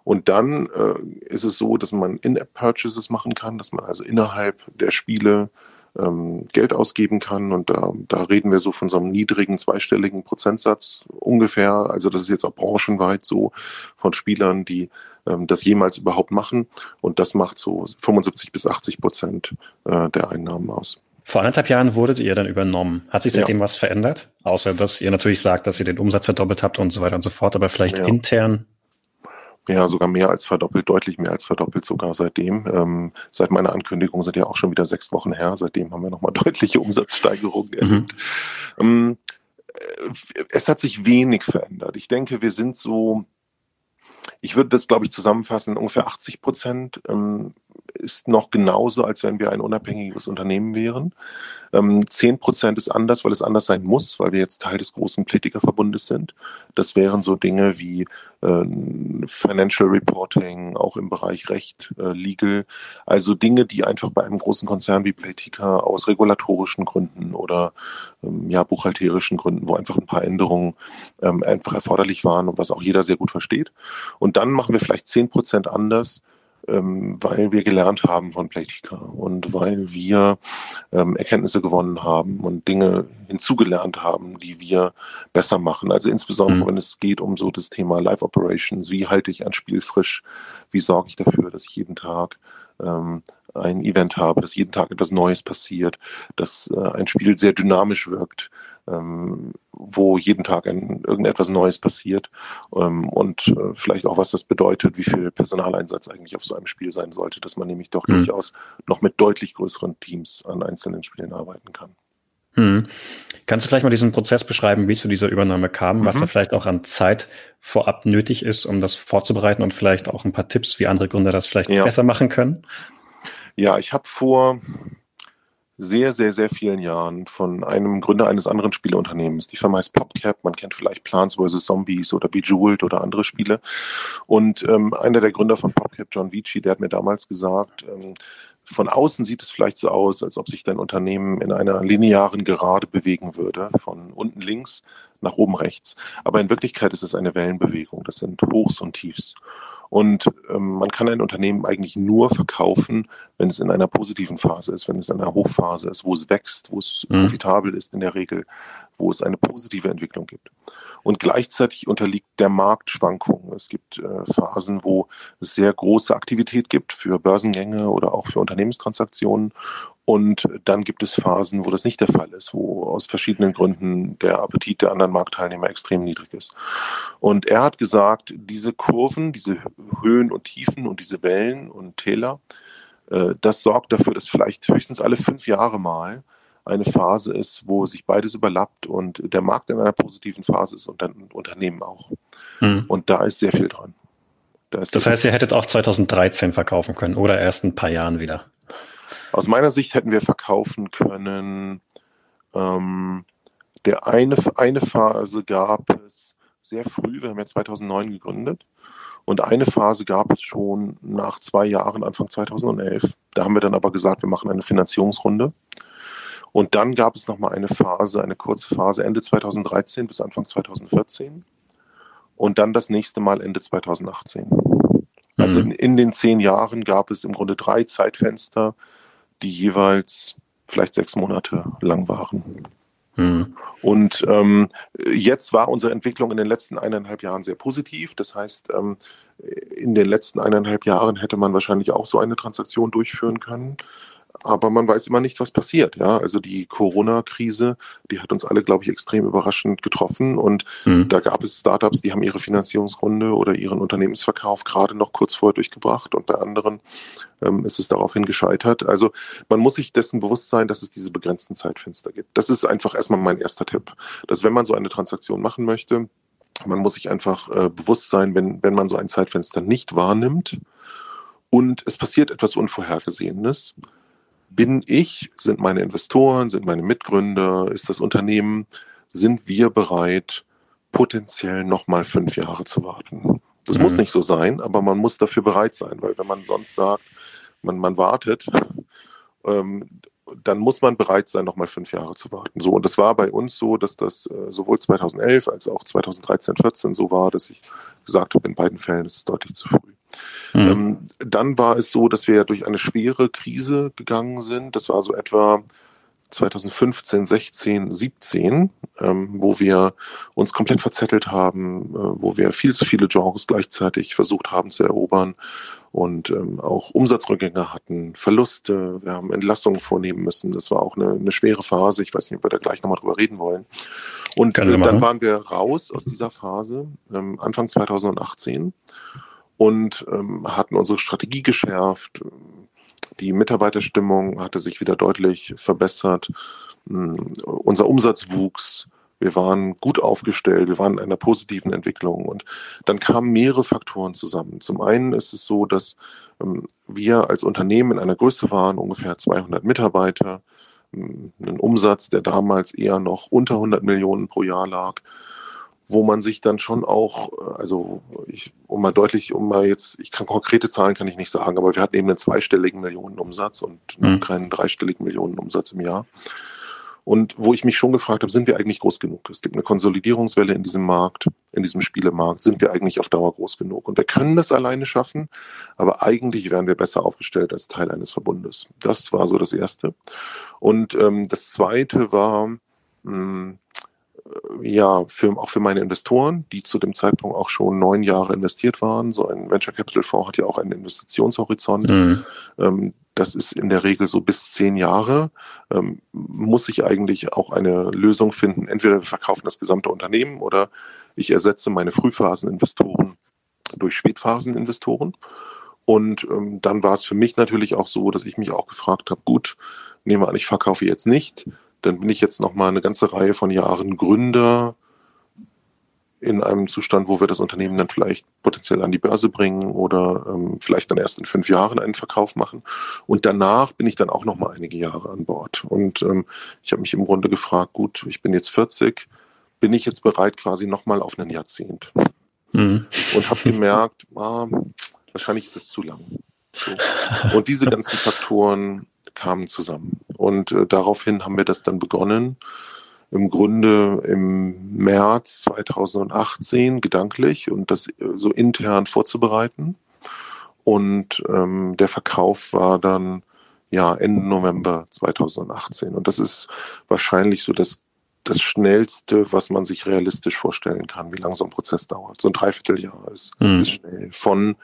Und dann äh, ist es so, dass man In-App-Purchases machen kann, dass man also innerhalb der Spiele ähm, Geld ausgeben kann. Und da, da reden wir so von so einem niedrigen zweistelligen Prozentsatz ungefähr. Also das ist jetzt auch branchenweit so von Spielern, die ähm, das jemals überhaupt machen. Und das macht so 75 bis 80 Prozent äh, der Einnahmen aus. Vor anderthalb Jahren wurdet ihr dann übernommen. Hat sich seitdem ja. was verändert? Außer, dass ihr natürlich sagt, dass ihr den Umsatz verdoppelt habt und so weiter und so fort, aber vielleicht ja. intern ja, sogar mehr als verdoppelt, deutlich mehr als verdoppelt sogar seitdem. Ähm, seit meiner Ankündigung sind ja auch schon wieder sechs Wochen her. Seitdem haben wir nochmal deutliche Umsatzsteigerungen mhm. erlebt. Ähm, äh, es hat sich wenig verändert. Ich denke, wir sind so, ich würde das, glaube ich, zusammenfassen, ungefähr 80 Prozent ähm, ist noch genauso, als wenn wir ein unabhängiges Unternehmen wären. Ähm, zehn Prozent ist anders, weil es anders sein muss, weil wir jetzt Teil des großen Politikerverbundes sind. Das wären so Dinge wie äh, Financial Reporting, auch im Bereich Recht, äh, Legal. Also Dinge, die einfach bei einem großen Konzern wie Politika aus regulatorischen Gründen oder ähm, ja, buchhalterischen Gründen, wo einfach ein paar Änderungen ähm, einfach erforderlich waren und was auch jeder sehr gut versteht. Und dann machen wir vielleicht zehn Prozent anders ähm, weil wir gelernt haben von Playtika und weil wir ähm, Erkenntnisse gewonnen haben und Dinge hinzugelernt haben, die wir besser machen. Also insbesondere, mhm. wenn es geht um so das Thema Live Operations, wie halte ich ein Spiel frisch, wie sorge ich dafür, dass jeden Tag ähm, ein Event habe, dass jeden Tag etwas Neues passiert, dass äh, ein Spiel sehr dynamisch wirkt, ähm, wo jeden Tag ein, irgendetwas Neues passiert ähm, und äh, vielleicht auch, was das bedeutet, wie viel Personaleinsatz eigentlich auf so einem Spiel sein sollte, dass man nämlich doch mhm. durchaus noch mit deutlich größeren Teams an einzelnen Spielen arbeiten kann. Hm. Kannst du vielleicht mal diesen Prozess beschreiben, wie es zu dieser Übernahme kam, mhm. was da vielleicht auch an Zeit vorab nötig ist, um das vorzubereiten und vielleicht auch ein paar Tipps, wie andere Gründer das vielleicht ja. besser machen können? Ja, ich habe vor sehr, sehr, sehr vielen Jahren von einem Gründer eines anderen Spieleunternehmens. Die Firma heißt PopCap, man kennt vielleicht Plants vs. Zombies oder Bejeweled oder andere Spiele. Und ähm, einer der Gründer von PopCap, John Vici, der hat mir damals gesagt, ähm, von außen sieht es vielleicht so aus, als ob sich dein Unternehmen in einer linearen Gerade bewegen würde, von unten links nach oben rechts. Aber in Wirklichkeit ist es eine Wellenbewegung. Das sind Hochs und Tiefs. Und ähm, man kann ein Unternehmen eigentlich nur verkaufen, wenn es in einer positiven Phase ist, wenn es in einer Hochphase ist, wo es wächst, wo es mhm. profitabel ist in der Regel, wo es eine positive Entwicklung gibt. Und gleichzeitig unterliegt der Markt Schwankungen. Es gibt äh, Phasen, wo es sehr große Aktivität gibt für Börsengänge oder auch für Unternehmenstransaktionen. Und dann gibt es Phasen, wo das nicht der Fall ist, wo aus verschiedenen Gründen der Appetit der anderen Marktteilnehmer extrem niedrig ist. Und er hat gesagt, diese Kurven, diese Höhen und Tiefen und diese Wellen und Täler, äh, das sorgt dafür, dass vielleicht höchstens alle fünf Jahre mal eine Phase ist, wo sich beides überlappt und der Markt in einer positiven Phase ist und dann Unternehmen auch. Mhm. Und da ist sehr viel dran. Da das heißt, ihr hättet auch 2013 verkaufen können oder erst ein paar Jahren wieder? Aus meiner Sicht hätten wir verkaufen können. Ähm, der eine, eine Phase gab es sehr früh, wir haben ja 2009 gegründet. Und eine Phase gab es schon nach zwei Jahren, Anfang 2011. Da haben wir dann aber gesagt, wir machen eine Finanzierungsrunde. Und dann gab es nochmal eine Phase, eine kurze Phase Ende 2013 bis Anfang 2014. Und dann das nächste Mal Ende 2018. Also mhm. in, in den zehn Jahren gab es im Grunde drei Zeitfenster, die jeweils vielleicht sechs Monate lang waren. Mhm. Und ähm, jetzt war unsere Entwicklung in den letzten eineinhalb Jahren sehr positiv. Das heißt, ähm, in den letzten eineinhalb Jahren hätte man wahrscheinlich auch so eine Transaktion durchführen können aber man weiß immer nicht, was passiert. Ja, also die Corona-Krise, die hat uns alle, glaube ich, extrem überraschend getroffen. Und mhm. da gab es Startups, die haben ihre Finanzierungsrunde oder ihren Unternehmensverkauf gerade noch kurz vorher durchgebracht und bei anderen ähm, ist es daraufhin gescheitert. Also man muss sich dessen bewusst sein, dass es diese begrenzten Zeitfenster gibt. Das ist einfach erstmal mein erster Tipp, dass wenn man so eine Transaktion machen möchte, man muss sich einfach äh, bewusst sein, wenn, wenn man so ein Zeitfenster nicht wahrnimmt und es passiert etwas Unvorhergesehenes, bin ich, sind meine Investoren, sind meine Mitgründer, ist das Unternehmen, sind wir bereit, potenziell nochmal fünf Jahre zu warten. Das mhm. muss nicht so sein, aber man muss dafür bereit sein, weil wenn man sonst sagt, man, man wartet, ähm, dann muss man bereit sein, nochmal fünf Jahre zu warten. So, und das war bei uns so, dass das äh, sowohl 2011 als auch 2013, 14 so war, dass ich gesagt habe, in beiden Fällen ist es deutlich zu früh. Mhm. Ähm, dann war es so, dass wir ja durch eine schwere Krise gegangen sind. Das war so etwa 2015, 16, 17, ähm, wo wir uns komplett verzettelt haben, äh, wo wir viel zu viele Genres gleichzeitig versucht haben zu erobern und ähm, auch Umsatzrückgänge hatten, Verluste, wir haben Entlassungen vornehmen müssen. Das war auch eine, eine schwere Phase. Ich weiß nicht, ob wir da gleich nochmal drüber reden wollen. Und äh, dann waren wir raus aus dieser Phase, ähm, Anfang 2018 und ähm, hatten unsere Strategie geschärft. Die Mitarbeiterstimmung hatte sich wieder deutlich verbessert. Ähm, unser Umsatz wuchs. Wir waren gut aufgestellt, wir waren in einer positiven Entwicklung und dann kamen mehrere Faktoren zusammen. Zum einen ist es so, dass ähm, wir als Unternehmen in einer Größe waren, ungefähr 200 Mitarbeiter, ähm, einen Umsatz, der damals eher noch unter 100 Millionen pro Jahr lag wo man sich dann schon auch, also ich, um mal deutlich, um mal jetzt, ich kann konkrete Zahlen kann ich nicht sagen, aber wir hatten eben einen zweistelligen Millionenumsatz und noch mhm. keinen dreistelligen Millionenumsatz im Jahr. Und wo ich mich schon gefragt habe, sind wir eigentlich groß genug? Es gibt eine Konsolidierungswelle in diesem Markt, in diesem Spielemarkt. Sind wir eigentlich auf Dauer groß genug? Und wir können das alleine schaffen, aber eigentlich wären wir besser aufgestellt als Teil eines Verbundes. Das war so das Erste. Und ähm, das Zweite war, mh, hm, ja, für, auch für meine Investoren, die zu dem Zeitpunkt auch schon neun Jahre investiert waren. So ein Venture Capital Fonds hat ja auch einen Investitionshorizont. Mhm. Ähm, das ist in der Regel so bis zehn Jahre. Ähm, muss ich eigentlich auch eine Lösung finden. Entweder wir verkaufen das gesamte Unternehmen oder ich ersetze meine Frühphaseninvestoren durch Spätphaseninvestoren. Und ähm, dann war es für mich natürlich auch so, dass ich mich auch gefragt habe, gut, nehmen wir an, ich verkaufe jetzt nicht dann bin ich jetzt noch mal eine ganze Reihe von Jahren Gründer in einem Zustand, wo wir das Unternehmen dann vielleicht potenziell an die Börse bringen oder ähm, vielleicht dann erst in fünf Jahren einen Verkauf machen. Und danach bin ich dann auch noch mal einige Jahre an Bord. Und ähm, ich habe mich im Grunde gefragt, gut, ich bin jetzt 40, bin ich jetzt bereit quasi noch mal auf ein Jahrzehnt? Mhm. Und habe gemerkt, ah, wahrscheinlich ist es zu lang. So. Und diese ganzen Faktoren kamen zusammen. Und äh, daraufhin haben wir das dann begonnen im Grunde im März 2018 gedanklich und das so intern vorzubereiten. Und ähm, der Verkauf war dann ja Ende November 2018. Und das ist wahrscheinlich so das, das Schnellste, was man sich realistisch vorstellen kann, wie lang so ein Prozess dauert. So ein Dreivierteljahr ist, mhm. ist schnell. Von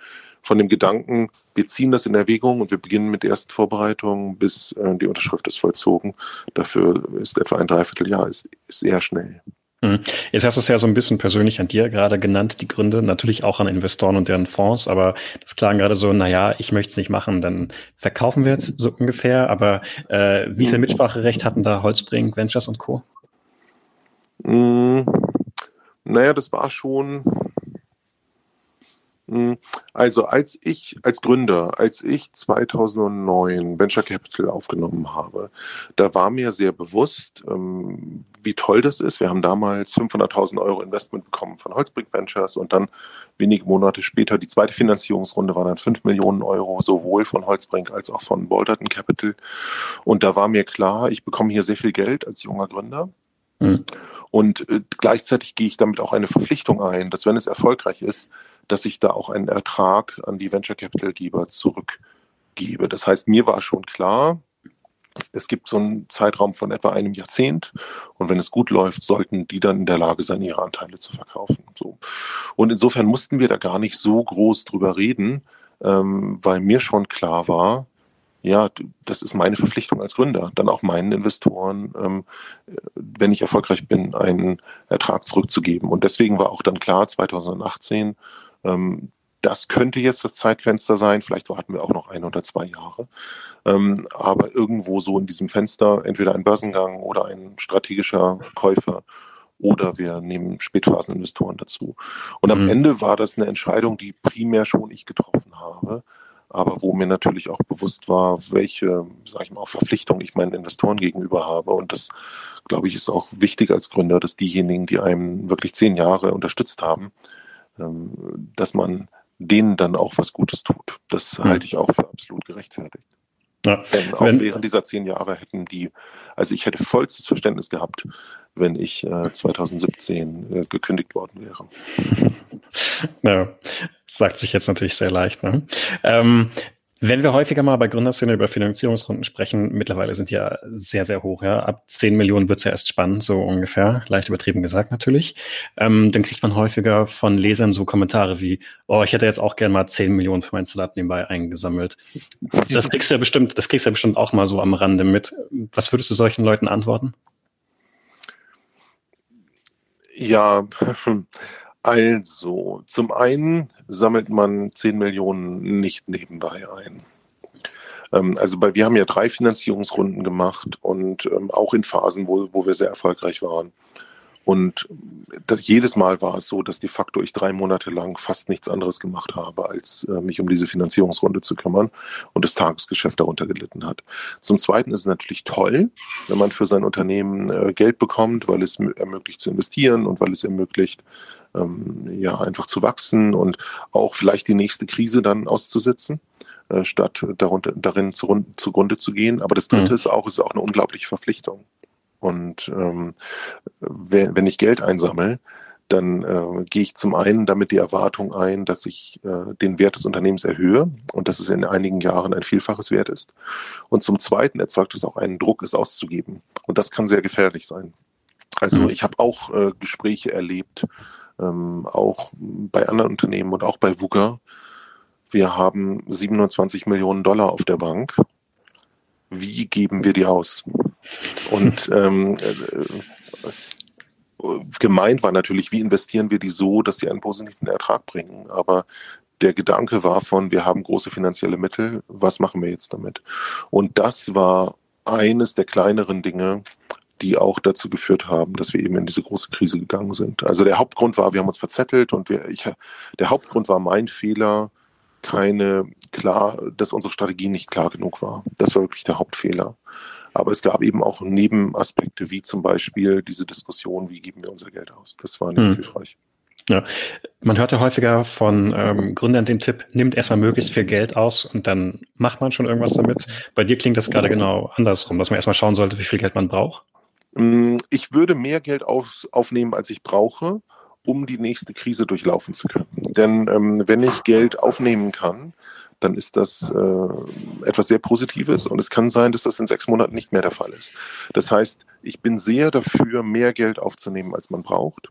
von dem Gedanken, wir ziehen das in Erwägung und wir beginnen mit ersten Vorbereitungen, bis äh, die Unterschrift ist vollzogen. Dafür ist etwa ein Dreivierteljahr, ist, ist eher schnell. Mhm. Jetzt hast du es ja so ein bisschen persönlich an dir gerade genannt, die Gründe, natürlich auch an Investoren und deren Fonds, aber das klang gerade so, naja, ich möchte es nicht machen, dann verkaufen wir jetzt so ungefähr, aber äh, wie viel mhm. Mitspracherecht hatten da Holzbring, Ventures und Co.? Mhm. Naja, das war schon, also als ich als Gründer, als ich 2009 Venture Capital aufgenommen habe, da war mir sehr bewusst, ähm, wie toll das ist. Wir haben damals 500.000 Euro Investment bekommen von Holzbrick Ventures und dann wenige Monate später die zweite Finanzierungsrunde war dann 5 Millionen Euro, sowohl von Holzbrink als auch von Bolderton Capital. Und da war mir klar, ich bekomme hier sehr viel Geld als junger Gründer. Mhm. Und äh, gleichzeitig gehe ich damit auch eine Verpflichtung ein, dass wenn es erfolgreich ist, dass ich da auch einen Ertrag an die Venture Capital Geber zurückgebe. Das heißt, mir war schon klar, es gibt so einen Zeitraum von etwa einem Jahrzehnt und wenn es gut läuft, sollten die dann in der Lage sein, ihre Anteile zu verkaufen. So. Und insofern mussten wir da gar nicht so groß drüber reden, ähm, weil mir schon klar war, ja, das ist meine Verpflichtung als Gründer, dann auch meinen Investoren, ähm, wenn ich erfolgreich bin, einen Ertrag zurückzugeben. Und deswegen war auch dann klar, 2018, ähm, das könnte jetzt das Zeitfenster sein. Vielleicht warten wir auch noch ein oder zwei Jahre. Ähm, aber irgendwo so in diesem Fenster, entweder ein Börsengang oder ein strategischer Käufer oder wir nehmen Spätphaseninvestoren dazu. Und am mhm. Ende war das eine Entscheidung, die primär schon ich getroffen habe, aber wo mir natürlich auch bewusst war, welche, sage ich mal, Verpflichtung ich meinen Investoren gegenüber habe. Und das, glaube ich, ist auch wichtig als Gründer, dass diejenigen, die einem wirklich zehn Jahre unterstützt haben, ähm, dass man denen dann auch was Gutes tut. Das mhm. halte ich auch für absolut gerechtfertigt. Ja, Denn auch während dieser zehn Jahre hätten die, also ich hätte vollstes Verständnis gehabt, wenn ich äh, 2017 äh, gekündigt worden wäre. Ja, sagt sich jetzt natürlich sehr leicht. Ne? Ähm, wenn wir häufiger mal bei Gründerszene über Finanzierungsrunden sprechen, mittlerweile sind die ja sehr, sehr hoch. Ja. Ab 10 Millionen wird's ja erst spannend, so ungefähr. Leicht übertrieben gesagt natürlich. Ähm, dann kriegt man häufiger von Lesern so Kommentare wie, oh, ich hätte jetzt auch gern mal 10 Millionen für mein Salat nebenbei eingesammelt. Das kriegst du ja bestimmt, das kriegst du ja bestimmt auch mal so am Rande mit. Was würdest du solchen Leuten antworten? Ja, Also, zum einen sammelt man 10 Millionen nicht nebenbei ein. Ähm, also bei, wir haben ja drei Finanzierungsrunden gemacht und ähm, auch in Phasen, wo, wo wir sehr erfolgreich waren. Und das, jedes Mal war es so, dass de facto ich drei Monate lang fast nichts anderes gemacht habe, als äh, mich um diese Finanzierungsrunde zu kümmern und das Tagesgeschäft darunter gelitten hat. Zum Zweiten ist es natürlich toll, wenn man für sein Unternehmen äh, Geld bekommt, weil es ermöglicht zu investieren und weil es ermöglicht, ähm, ja, einfach zu wachsen und auch vielleicht die nächste Krise dann auszusitzen äh, statt darunter, darin zu, zugrunde zu gehen. Aber das Dritte mhm. ist auch, ist auch eine unglaubliche Verpflichtung. Und ähm, wenn ich Geld einsammle, dann äh, gehe ich zum einen damit die Erwartung ein, dass ich äh, den Wert des Unternehmens erhöhe und dass es in einigen Jahren ein Vielfaches wert ist. Und zum Zweiten erzeugt es auch einen Druck, es auszugeben. Und das kann sehr gefährlich sein. Also mhm. ich habe auch äh, Gespräche erlebt, ähm, auch bei anderen Unternehmen und auch bei VUGA. Wir haben 27 Millionen Dollar auf der Bank. Wie geben wir die aus? Und ähm, äh, gemeint war natürlich, wie investieren wir die so, dass sie einen positiven Ertrag bringen. Aber der Gedanke war von, wir haben große finanzielle Mittel, was machen wir jetzt damit? Und das war eines der kleineren Dinge, die auch dazu geführt haben, dass wir eben in diese große Krise gegangen sind. Also der Hauptgrund war, wir haben uns verzettelt und wir, ich, der Hauptgrund war mein Fehler, keine klar, dass unsere Strategie nicht klar genug war. Das war wirklich der Hauptfehler. Aber es gab eben auch Nebenaspekte, wie zum Beispiel diese Diskussion, wie geben wir unser Geld aus. Das war nicht hm. hilfreich. Ja, man hört ja häufiger von ähm, Gründern den Tipp, nimmt erstmal möglichst viel Geld aus und dann macht man schon irgendwas damit. Bei dir klingt das gerade genau andersrum, dass man erstmal schauen sollte, wie viel Geld man braucht. Mm, ich würde mehr Geld auf, aufnehmen, als ich brauche, um die nächste Krise durchlaufen zu können. Denn ähm, wenn ich Geld aufnehmen kann, dann ist das äh, etwas sehr Positives und es kann sein, dass das in sechs Monaten nicht mehr der Fall ist. Das heißt, ich bin sehr dafür, mehr Geld aufzunehmen, als man braucht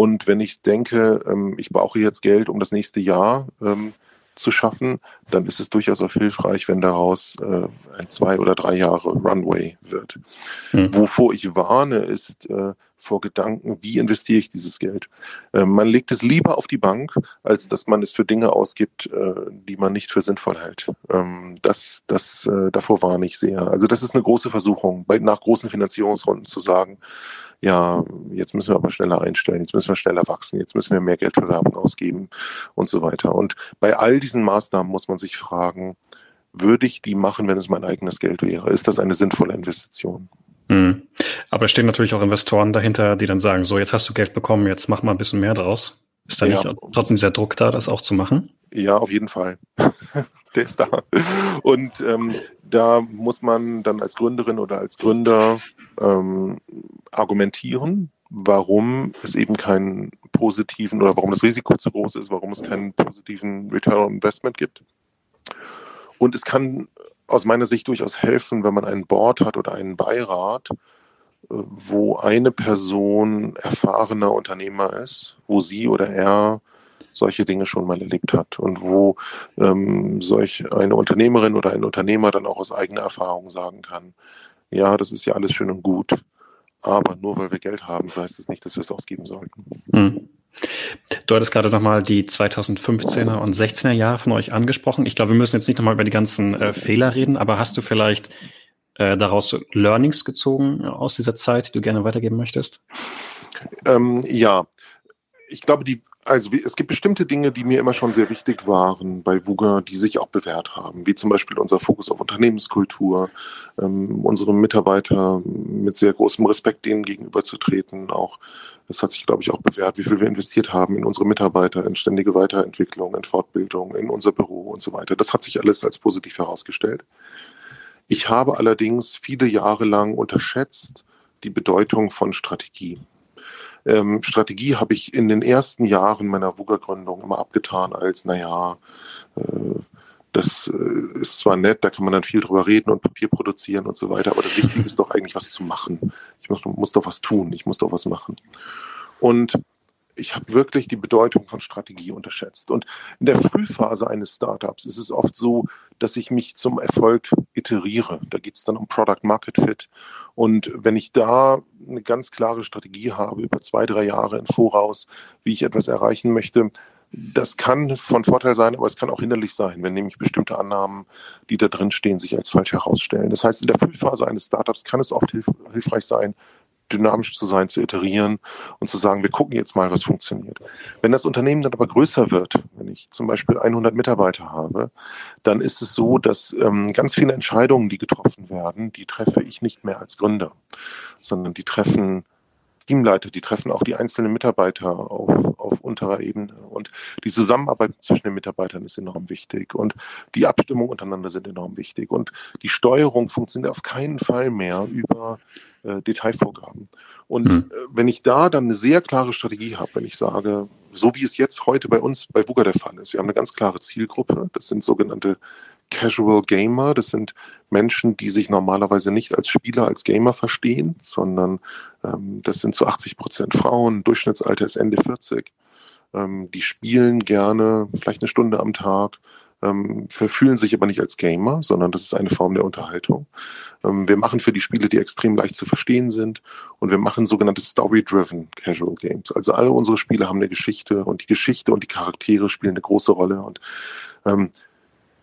und wenn ich denke, ähm, ich brauche jetzt Geld, um das nächste Jahr ähm, zu schaffen, dann ist es durchaus auch hilfreich, wenn daraus äh, ein zwei oder drei Jahre Runway wird. Mhm. Wovor ich warne, ist äh, vor Gedanken, wie investiere ich dieses Geld. Äh, man legt es lieber auf die Bank, als dass man es für Dinge ausgibt, äh, die man nicht für sinnvoll hält. Ähm, das, das, äh, davor warne ich sehr. Also das ist eine große Versuchung, nach großen Finanzierungsrunden zu sagen, ja, jetzt müssen wir aber schneller einstellen, jetzt müssen wir schneller wachsen, jetzt müssen wir mehr Geld für Werbung ausgeben und so weiter. Und bei all diesen Maßnahmen muss man sich fragen, würde ich die machen, wenn es mein eigenes Geld wäre? Ist das eine sinnvolle Investition? Mhm. Aber es stehen natürlich auch Investoren dahinter, die dann sagen, so, jetzt hast du Geld bekommen, jetzt mach mal ein bisschen mehr draus. Ist da ja. nicht trotzdem dieser Druck da, das auch zu machen? Ja, auf jeden Fall. Der ist da. Und ähm, da muss man dann als Gründerin oder als Gründer ähm, argumentieren, warum es eben keinen positiven oder warum das Risiko zu groß ist, warum es keinen positiven Return on Investment gibt. Und es kann aus meiner Sicht durchaus helfen, wenn man ein Board hat oder einen Beirat, äh, wo eine Person erfahrener Unternehmer ist, wo sie oder er solche Dinge schon mal erlebt hat und wo ähm, solch eine Unternehmerin oder ein Unternehmer dann auch aus eigener Erfahrung sagen kann, ja, das ist ja alles schön und gut, aber nur weil wir Geld haben, heißt es nicht, dass wir es ausgeben sollten. Hm. Du hattest gerade nochmal die 2015er und 16er Jahre von euch angesprochen. Ich glaube, wir müssen jetzt nicht nochmal über die ganzen äh, Fehler reden, aber hast du vielleicht äh, daraus Learnings gezogen aus dieser Zeit, die du gerne weitergeben möchtest? Ähm, ja, ich glaube, die, also es gibt bestimmte Dinge, die mir immer schon sehr wichtig waren bei VUGA, die sich auch bewährt haben, wie zum Beispiel unser Fokus auf Unternehmenskultur, ähm, unsere Mitarbeiter mit sehr großem Respekt denen gegenüberzutreten. Auch das hat sich, glaube ich, auch bewährt, wie viel wir investiert haben in unsere Mitarbeiter, in ständige Weiterentwicklung, in Fortbildung, in unser Büro und so weiter. Das hat sich alles als positiv herausgestellt. Ich habe allerdings viele Jahre lang unterschätzt die Bedeutung von Strategie. Ähm, Strategie habe ich in den ersten Jahren meiner VUGA-Gründung immer abgetan als, naja, äh, das äh, ist zwar nett, da kann man dann viel drüber reden und Papier produzieren und so weiter, aber das Wichtige ist doch eigentlich, was zu machen. Ich muss, muss doch was tun, ich muss doch was machen. Und ich habe wirklich die Bedeutung von Strategie unterschätzt. Und in der Frühphase eines Startups ist es oft so, dass ich mich zum Erfolg iteriere. Da geht es dann um Product Market Fit. Und wenn ich da eine ganz klare Strategie habe über zwei, drei Jahre im Voraus, wie ich etwas erreichen möchte, das kann von Vorteil sein, aber es kann auch hinderlich sein, wenn nämlich bestimmte Annahmen, die da drin stehen, sich als falsch herausstellen. Das heißt, in der Frühphase eines Startups kann es oft hilf hilfreich sein, dynamisch zu sein, zu iterieren und zu sagen, wir gucken jetzt mal, was funktioniert. Wenn das Unternehmen dann aber größer wird, wenn ich zum Beispiel 100 Mitarbeiter habe, dann ist es so, dass ähm, ganz viele Entscheidungen, die getroffen werden, die treffe ich nicht mehr als Gründer, sondern die treffen Teamleiter, die treffen auch die einzelnen Mitarbeiter auf, auf unterer Ebene. Und die Zusammenarbeit zwischen den Mitarbeitern ist enorm wichtig. Und die Abstimmung untereinander sind enorm wichtig. Und die Steuerung funktioniert auf keinen Fall mehr über äh, Detailvorgaben. Und mhm. äh, wenn ich da dann eine sehr klare Strategie habe, wenn ich sage, so wie es jetzt heute bei uns bei VUGA der Fall ist, wir haben eine ganz klare Zielgruppe, das sind sogenannte Casual Gamer, das sind Menschen, die sich normalerweise nicht als Spieler, als Gamer verstehen, sondern ähm, das sind zu 80 Prozent Frauen, Durchschnittsalter ist Ende 40. Ähm, die spielen gerne, vielleicht eine Stunde am Tag, ähm, verfühlen sich aber nicht als Gamer, sondern das ist eine Form der Unterhaltung. Ähm, wir machen für die Spiele, die extrem leicht zu verstehen sind und wir machen sogenannte Story-Driven Casual Games. Also alle unsere Spiele haben eine Geschichte und die Geschichte und die Charaktere spielen eine große Rolle und ähm,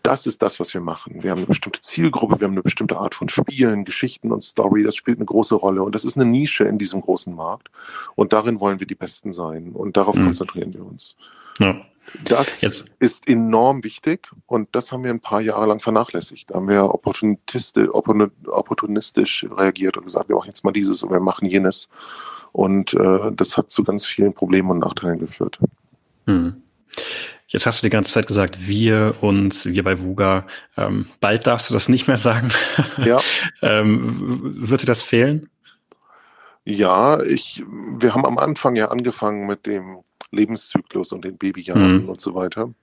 das ist das, was wir machen. Wir haben eine bestimmte Zielgruppe, wir haben eine bestimmte Art von Spielen, Geschichten und Story. Das spielt eine große Rolle und das ist eine Nische in diesem großen Markt. Und darin wollen wir die Besten sein und darauf mhm. konzentrieren wir uns. Ja. Das Jetzt. ist enorm wichtig und das haben wir ein paar Jahre lang vernachlässigt. Da haben wir opportunistisch, reagiert und gesagt, wir machen jetzt mal dieses und wir machen jenes. Und äh, das hat zu ganz vielen Problemen und Nachteilen geführt. Hm. Jetzt hast du die ganze Zeit gesagt, wir und wir bei VUGA. Ähm, bald darfst du das nicht mehr sagen. Ja. ähm, wird dir das fehlen? Ja, ich, wir haben am Anfang ja angefangen mit dem Lebenszyklus und den Babyjahren mhm. und so weiter.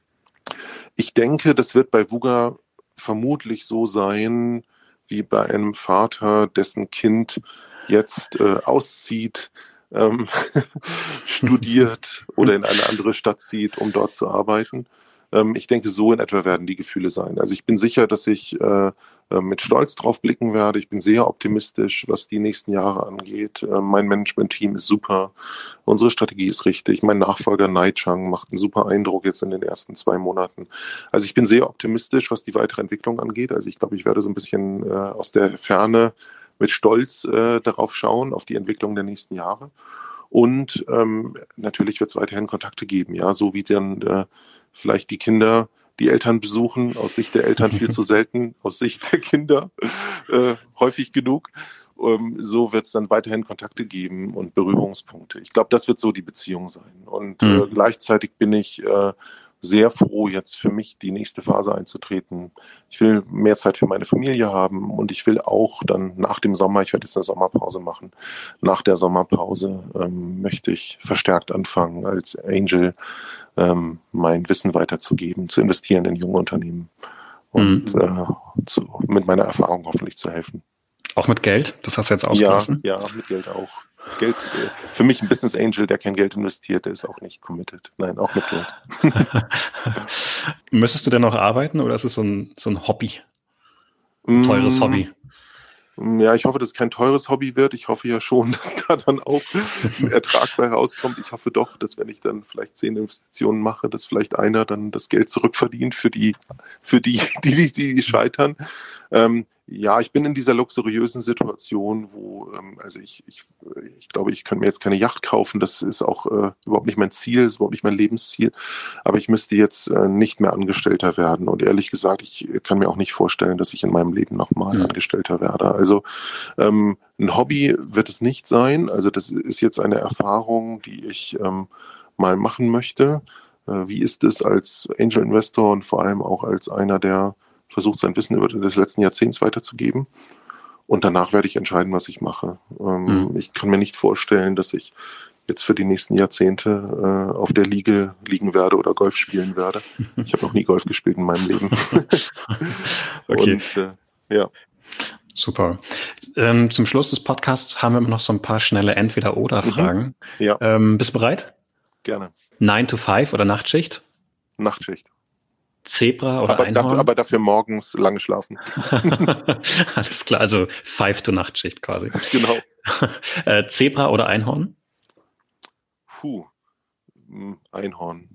Ich denke, das wird bei VUGA vermutlich so sein, wie bei einem Vater, dessen Kind jetzt äh, auszieht, ähm, studiert oder in eine andere Stadt zieht, um dort zu arbeiten. Ähm, ich denke, so in etwa werden die Gefühle sein. Also ich bin sicher, dass ich äh, mit Stolz drauf blicken werde. Ich bin sehr optimistisch, was die nächsten Jahre angeht. Äh, mein Management-Team ist super. Unsere Strategie ist richtig. Mein Nachfolger Naichang macht einen super Eindruck jetzt in den ersten zwei Monaten. Also ich bin sehr optimistisch, was die weitere Entwicklung angeht. Also ich glaube, ich werde so ein bisschen äh, aus der Ferne mit Stolz äh, darauf schauen, auf die Entwicklung der nächsten Jahre. Und ähm, natürlich wird es weiterhin Kontakte geben, ja, so wie dann äh, vielleicht die Kinder die Eltern besuchen, aus Sicht der Eltern viel zu selten, aus Sicht der Kinder äh, häufig genug. Ähm, so wird es dann weiterhin Kontakte geben und Berührungspunkte. Ich glaube, das wird so die Beziehung sein. Und mhm. äh, gleichzeitig bin ich äh, sehr froh, jetzt für mich die nächste Phase einzutreten. Ich will mehr Zeit für meine Familie haben und ich will auch dann nach dem Sommer, ich werde jetzt eine Sommerpause machen, nach der Sommerpause ähm, möchte ich verstärkt anfangen, als Angel ähm, mein Wissen weiterzugeben, zu investieren in junge Unternehmen und mhm. äh, zu, mit meiner Erfahrung hoffentlich zu helfen. Auch mit Geld? Das hast du jetzt ausgelassen? Ja, ja mit Geld auch. Geld, äh, für mich ein Business Angel, der kein Geld investiert, der ist auch nicht committed. Nein, auch mit Geld. Müsstest du denn noch arbeiten oder ist es so ein, so ein Hobby? Ein teures mm, Hobby? Ja, ich hoffe, dass es kein teures Hobby wird. Ich hoffe ja schon, dass da dann auch ein Ertrag bei rauskommt. Ich hoffe doch, dass wenn ich dann vielleicht zehn Investitionen mache, dass vielleicht einer dann das Geld zurückverdient für die, für die, die, die, die scheitern. Ähm, ja, ich bin in dieser luxuriösen Situation, wo, ähm, also ich, ich, ich glaube, ich kann mir jetzt keine Yacht kaufen, das ist auch äh, überhaupt nicht mein Ziel, ist überhaupt nicht mein Lebensziel, aber ich müsste jetzt äh, nicht mehr Angestellter werden und ehrlich gesagt, ich kann mir auch nicht vorstellen, dass ich in meinem Leben nochmal mhm. Angestellter werde. Also ähm, ein Hobby wird es nicht sein, also das ist jetzt eine Erfahrung, die ich ähm, mal machen möchte. Äh, wie ist es als Angel Investor und vor allem auch als einer, der versucht sein Wissen über des letzten Jahrzehnts weiterzugeben. Und danach werde ich entscheiden, was ich mache. Ähm, mhm. Ich kann mir nicht vorstellen, dass ich jetzt für die nächsten Jahrzehnte äh, auf der Liege liegen werde oder Golf spielen werde. Ich habe noch nie Golf gespielt in meinem Leben. okay. Und, äh, ja. Super. Ähm, zum Schluss des Podcasts haben wir noch so ein paar schnelle Entweder-Oder-Fragen. Mhm. Ja. Ähm, bist du bereit? Gerne. 9 to 5 oder Nachtschicht? Nachtschicht. Zebra oder aber Einhorn? Dafür, aber dafür morgens lange schlafen. Alles klar, also Five to Nachtschicht quasi. Genau. äh, Zebra oder Einhorn? Puh, hm, Einhorn.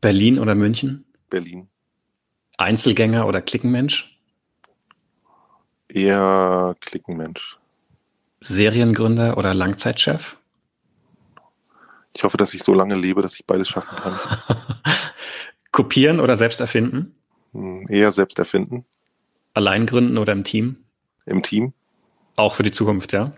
Berlin oder München? Berlin. Einzelgänger oder Klickenmensch? Eher Klickenmensch. Seriengründer oder Langzeitchef? Ich hoffe, dass ich so lange lebe, dass ich beides schaffen kann. Kopieren oder selbst erfinden? Hm, eher selbst erfinden. Allein gründen oder im Team? Im Team. Auch für die Zukunft, ja?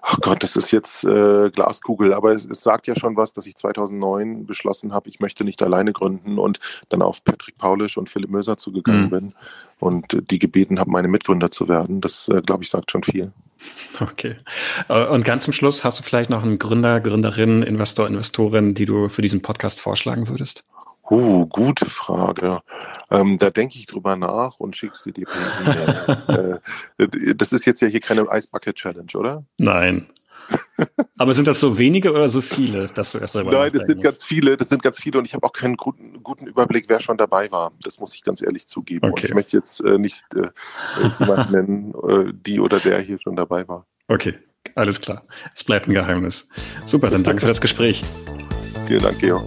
Ach Gott, das ist jetzt äh, Glaskugel, aber es, es, sagt ja schon was, dass ich 2009 beschlossen habe, ich möchte nicht alleine gründen und dann auf Patrick Paulisch und Philipp Möser zugegangen mhm. bin und die gebeten habe, meine Mitgründer zu werden. Das, äh, glaube ich, sagt schon viel. Okay. Äh, und ganz zum Schluss, hast du vielleicht noch einen Gründer, Gründerin, Investor, Investorin, die du für diesen Podcast vorschlagen würdest? Uh, gute Frage. Ähm, da denke ich drüber nach und schickst dir per äh, Das ist jetzt ja hier keine Ice Bucket Challenge, oder? Nein. Aber sind das so wenige oder so viele, dass du erst darüber Nein, das sind musst? ganz viele, das sind ganz viele und ich habe auch keinen guten, guten Überblick, wer schon dabei war. Das muss ich ganz ehrlich zugeben. Okay. Und ich möchte jetzt äh, nicht äh, jemanden nennen, äh, die oder der hier schon dabei war. Okay, alles klar. Es bleibt ein Geheimnis. Super, dann danke für das Gespräch. Vielen Dank, Georg.